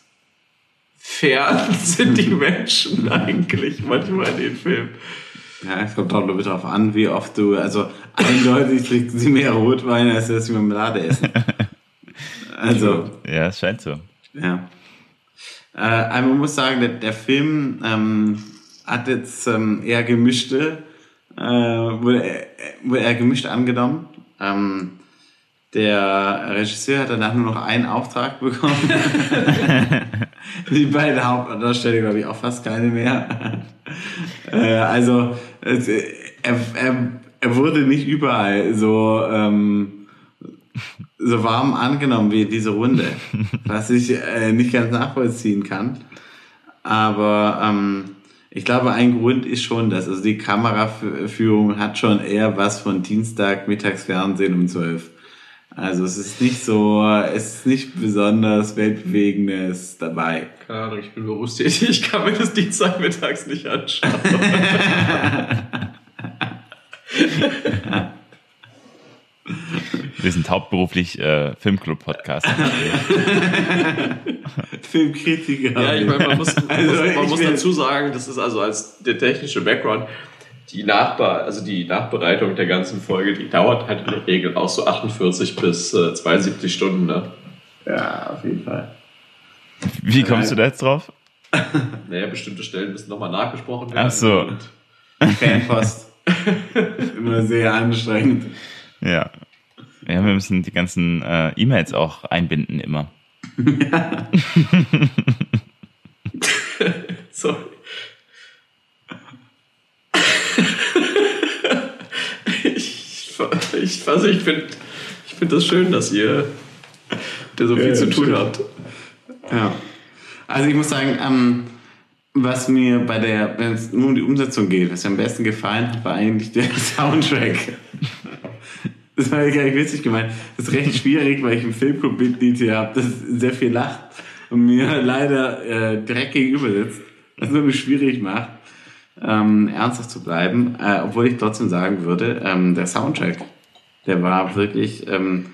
sind die Menschen eigentlich manchmal in den Filmen. Ja, es kommt auch nur darauf an, wie oft du, also eindeutig trinken sie mehr Rotwein, als dass sie Marmelade essen. Also, ja, es scheint so. Ja. Äh, aber man muss sagen, der, der Film ähm, hat jetzt ähm, eher gemischte, äh, wurde, er- wurde er gemischt angenommen. Ähm, der Regisseur hat danach nur noch einen Auftrag bekommen. Die beiden Hauptdarsteller, glaube ich, auch fast keine mehr. äh, also, es, äh, er, er, er wurde nicht überall so, ähm, so warm angenommen wie diese Runde, was ich äh, nicht ganz nachvollziehen kann. Aber ähm, ich glaube, ein Grund ist schon das. Also die Kameraführung hat schon eher was von Dienstag Mittagsfernsehen um 12. Also es ist nicht so, es ist nicht besonders weltbewegendes dabei. Keine Ahnung, ich bin berufstätig, ich kann mir das Dienstagmittags nicht anschauen. Wir sind hauptberuflich äh, Filmclub-Podcast. Filmkritiker. Ja, ich meine, man muss, man Also, muss, man muss dazu sagen, das ist also als der technische Background, die Nachbar, also die Nachbereitung der ganzen Folge, die dauert halt in der Regel auch so 48 bis äh, 72 Stunden. Ne? Ja, auf jeden Fall. Wie kommst du da jetzt drauf? Naja, bestimmte Stellen müssen nochmal nachgesprochen werden. Ach so. Fanpost. Immer sehr anstrengend. Ja. Ja, wir müssen die ganzen äh, E-Mails auch einbinden immer. Sorry. ich, ich, also ich finde ich find das schön, dass ihr da so viel Ja, zu tun habt. Ja. Also ich muss sagen, ähm, was mir bei der, wenn es nur um die Umsetzung geht, was mir am besten gefallen hat, war eigentlich der Soundtrack. Das war gar nicht witzig gemeint. Das ist recht schwierig, weil ich im Filmclub-Mitglied hier habe, das sehr viel lacht und mir leider äh, direkt gegenüber sitzt, was es wirklich schwierig macht, ähm, ernsthaft zu bleiben. Äh, obwohl ich trotzdem sagen würde, ähm, der Soundtrack, der war wirklich, ähm,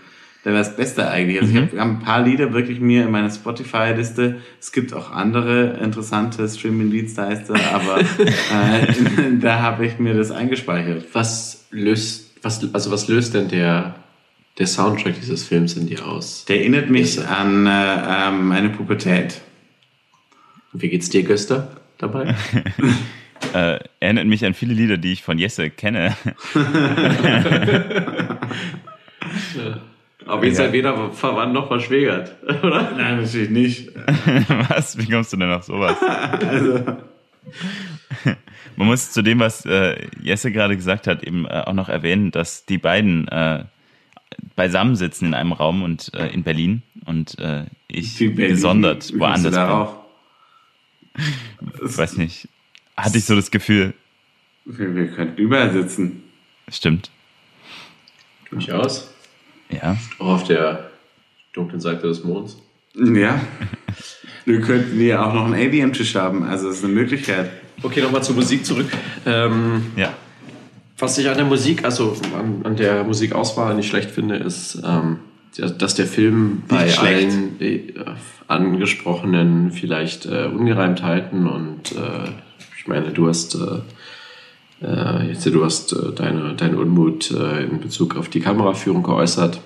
der war das Beste eigentlich. Also ich habe hab ein paar Lieder wirklich mir in meiner Spotify-Liste. Es gibt auch andere interessante Streaming-Dienstleister, aber äh, da habe ich mir das eingespeichert. Was löst, was, also was löst denn der, der Soundtrack dieses Films in dir aus? Der erinnert mich Yes. an äh, ähm, meine Pubertät. Und Wie geht's dir, Göster, dabei? Äh, erinnert mich an viele Lieder, die ich von Jesse kenne. Aber ihr seid weder verwandt noch verschwägert, oder? Nein, natürlich nicht. was? Wie kommst du denn auf sowas? Also, Man muss zu dem, was äh, Jesse gerade gesagt hat, eben äh, auch noch erwähnen, dass die beiden äh, beisammen sitzen in einem Raum und äh, in Berlin und äh, ich Berlin. gesondert Wie kommst du woanders bin. Ich weiß nicht. Hatte ich so das Gefühl. Wir, wir könnten überall sitzen. Stimmt. Durchaus. Ja. Auch auf der dunklen Seite des Monds. Ja. Wir könnten hier auch noch einen ADM-Tisch haben. Also, das ist eine Möglichkeit. Okay, nochmal zur Musik zurück. Ähm, Ja. was ich an der Musik, also an, an der Musikauswahl nicht schlecht finde, ist, ähm, dass der Film bei allen äh, angesprochenen vielleicht äh, Ungereimtheiten und äh, ich meine, du hast äh, äh, jetzt du hast äh, deine, deinen Unmut äh, in Bezug auf die Kameraführung geäußert.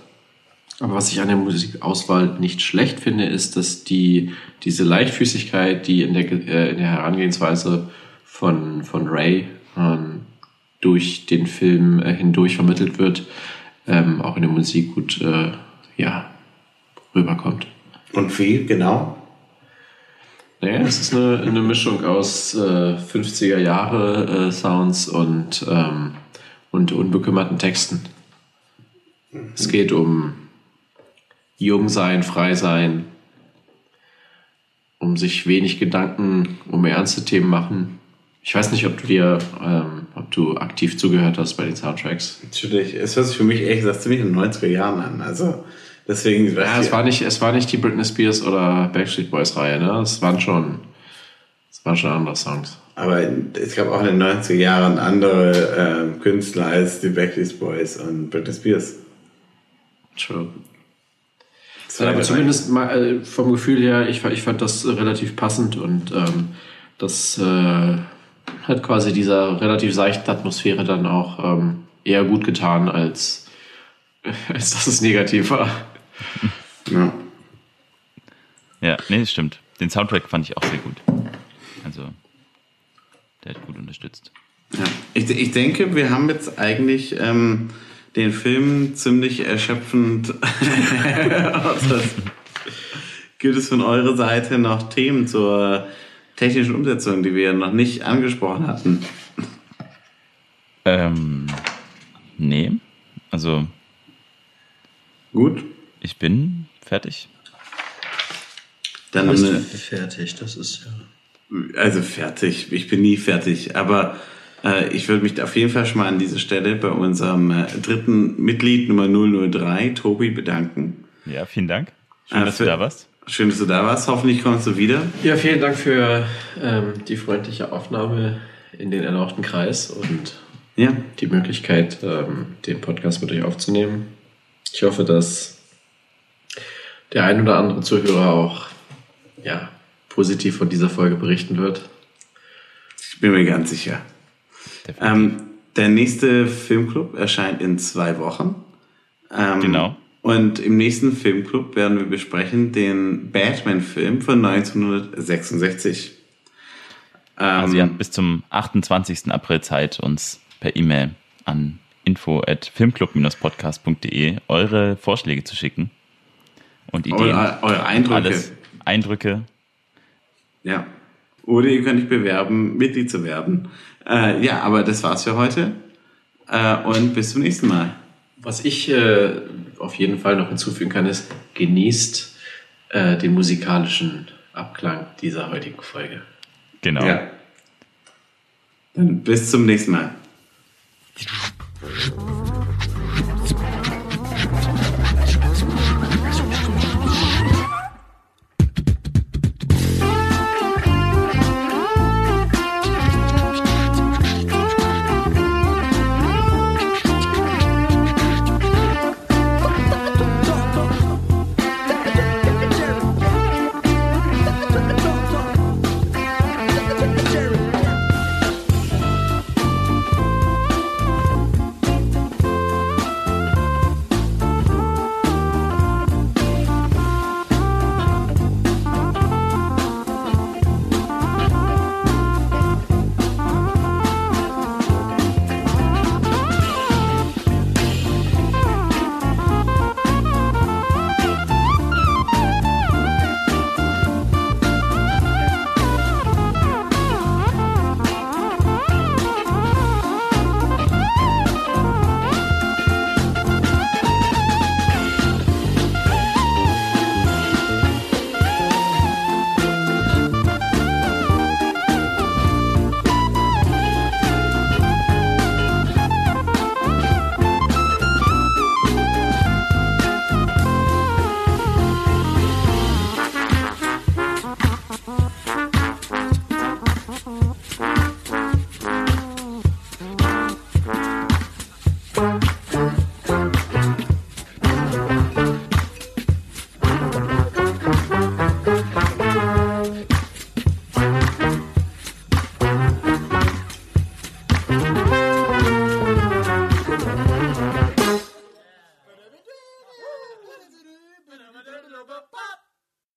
Aber was ich an der Musikauswahl nicht schlecht finde, ist, dass die, diese Leichtfüßigkeit, die in der, äh, in der Herangehensweise von, von Ray ähm, durch den Film äh, hindurch vermittelt wird, ähm, auch in der Musik gut äh, ja, rüberkommt. Und wie, genau? Naja, es ist eine, eine Mischung aus äh, 50er Jahre äh, Sounds und, ähm, und unbekümmerten Texten. Es geht um jung sein, frei sein, um sich wenig Gedanken um ernste Themen machen. Ich weiß nicht, ob du dir, ähm, ob du aktiv zugehört hast bei den Soundtracks. Natürlich. Es hört sich für mich ehrlich gesagt ziemlich in den 90er Jahren an. Also, deswegen. Ja, es war nicht, es war nicht die Britney Spears oder Backstreet Boys Reihe, ne? Es waren schon, es waren schon andere Songs. Aber es gab auch in den 90er Jahren andere ähm, Künstler als die Backstreet Boys und Britney Spears. True. War aber zumindest mal äh, vom Gefühl her, ich, ich fand das relativ passend und ähm, das äh, hat quasi dieser relativ seichten Atmosphäre dann auch ähm, eher gut getan, als, als dass es negativ war. Ja. Ja, nee, das stimmt. Den Soundtrack fand ich auch sehr gut. Also, der hat gut unterstützt. Ja. Ich, ich denke, wir haben jetzt eigentlich ähm, den Film ziemlich erschöpfend. Außer- Gibt es von eurer Seite noch Themen zur technischen Umsetzung, die wir noch nicht angesprochen hatten? Ähm, nee, also Gut, ich bin fertig. dann bist du fertig, das ist ja. also fertig. Ich bin nie fertig, aber ich würde mich auf jeden Fall schon mal an dieser Stelle bei unserem äh, dritten Mitglied Nummer 003, Tobi, bedanken. Ja, vielen Dank. Schön, Äh, dass du für- da warst. Schön, dass du da warst. Hoffentlich kommst du wieder. Ja, vielen Dank für ähm, die freundliche Aufnahme in den erlauchten Kreis und Ja, die Möglichkeit, ähm, den Podcast mit euch aufzunehmen. Ich hoffe, dass der ein oder andere Zuhörer auch ja, positiv von dieser Folge berichten wird. ich bin mir ganz sicher. Ähm, der nächste Filmclub erscheint in zwei Wochen. Ähm, Genau. Und im nächsten Filmclub werden wir besprechen den Batman-Film von 1966. Ähm, Also ihr habt bis zum 28. April Zeit, uns per E-Mail an info at filmclub-podcast.de eure Vorschläge zu schicken und Ideen. eure, eure Eindrücke. Alles. Eindrücke. Ja. Oder ihr könnt euch bewerben, Mitglied zu werden. Äh, ja, aber das war's für heute. Äh, und bis zum nächsten Mal. Was ich äh, auf jeden Fall noch hinzufügen kann, ist, genießt äh, den musikalischen Abklang dieser heutigen Folge. Genau. Ja. Dann bis zum nächsten Mal. Thank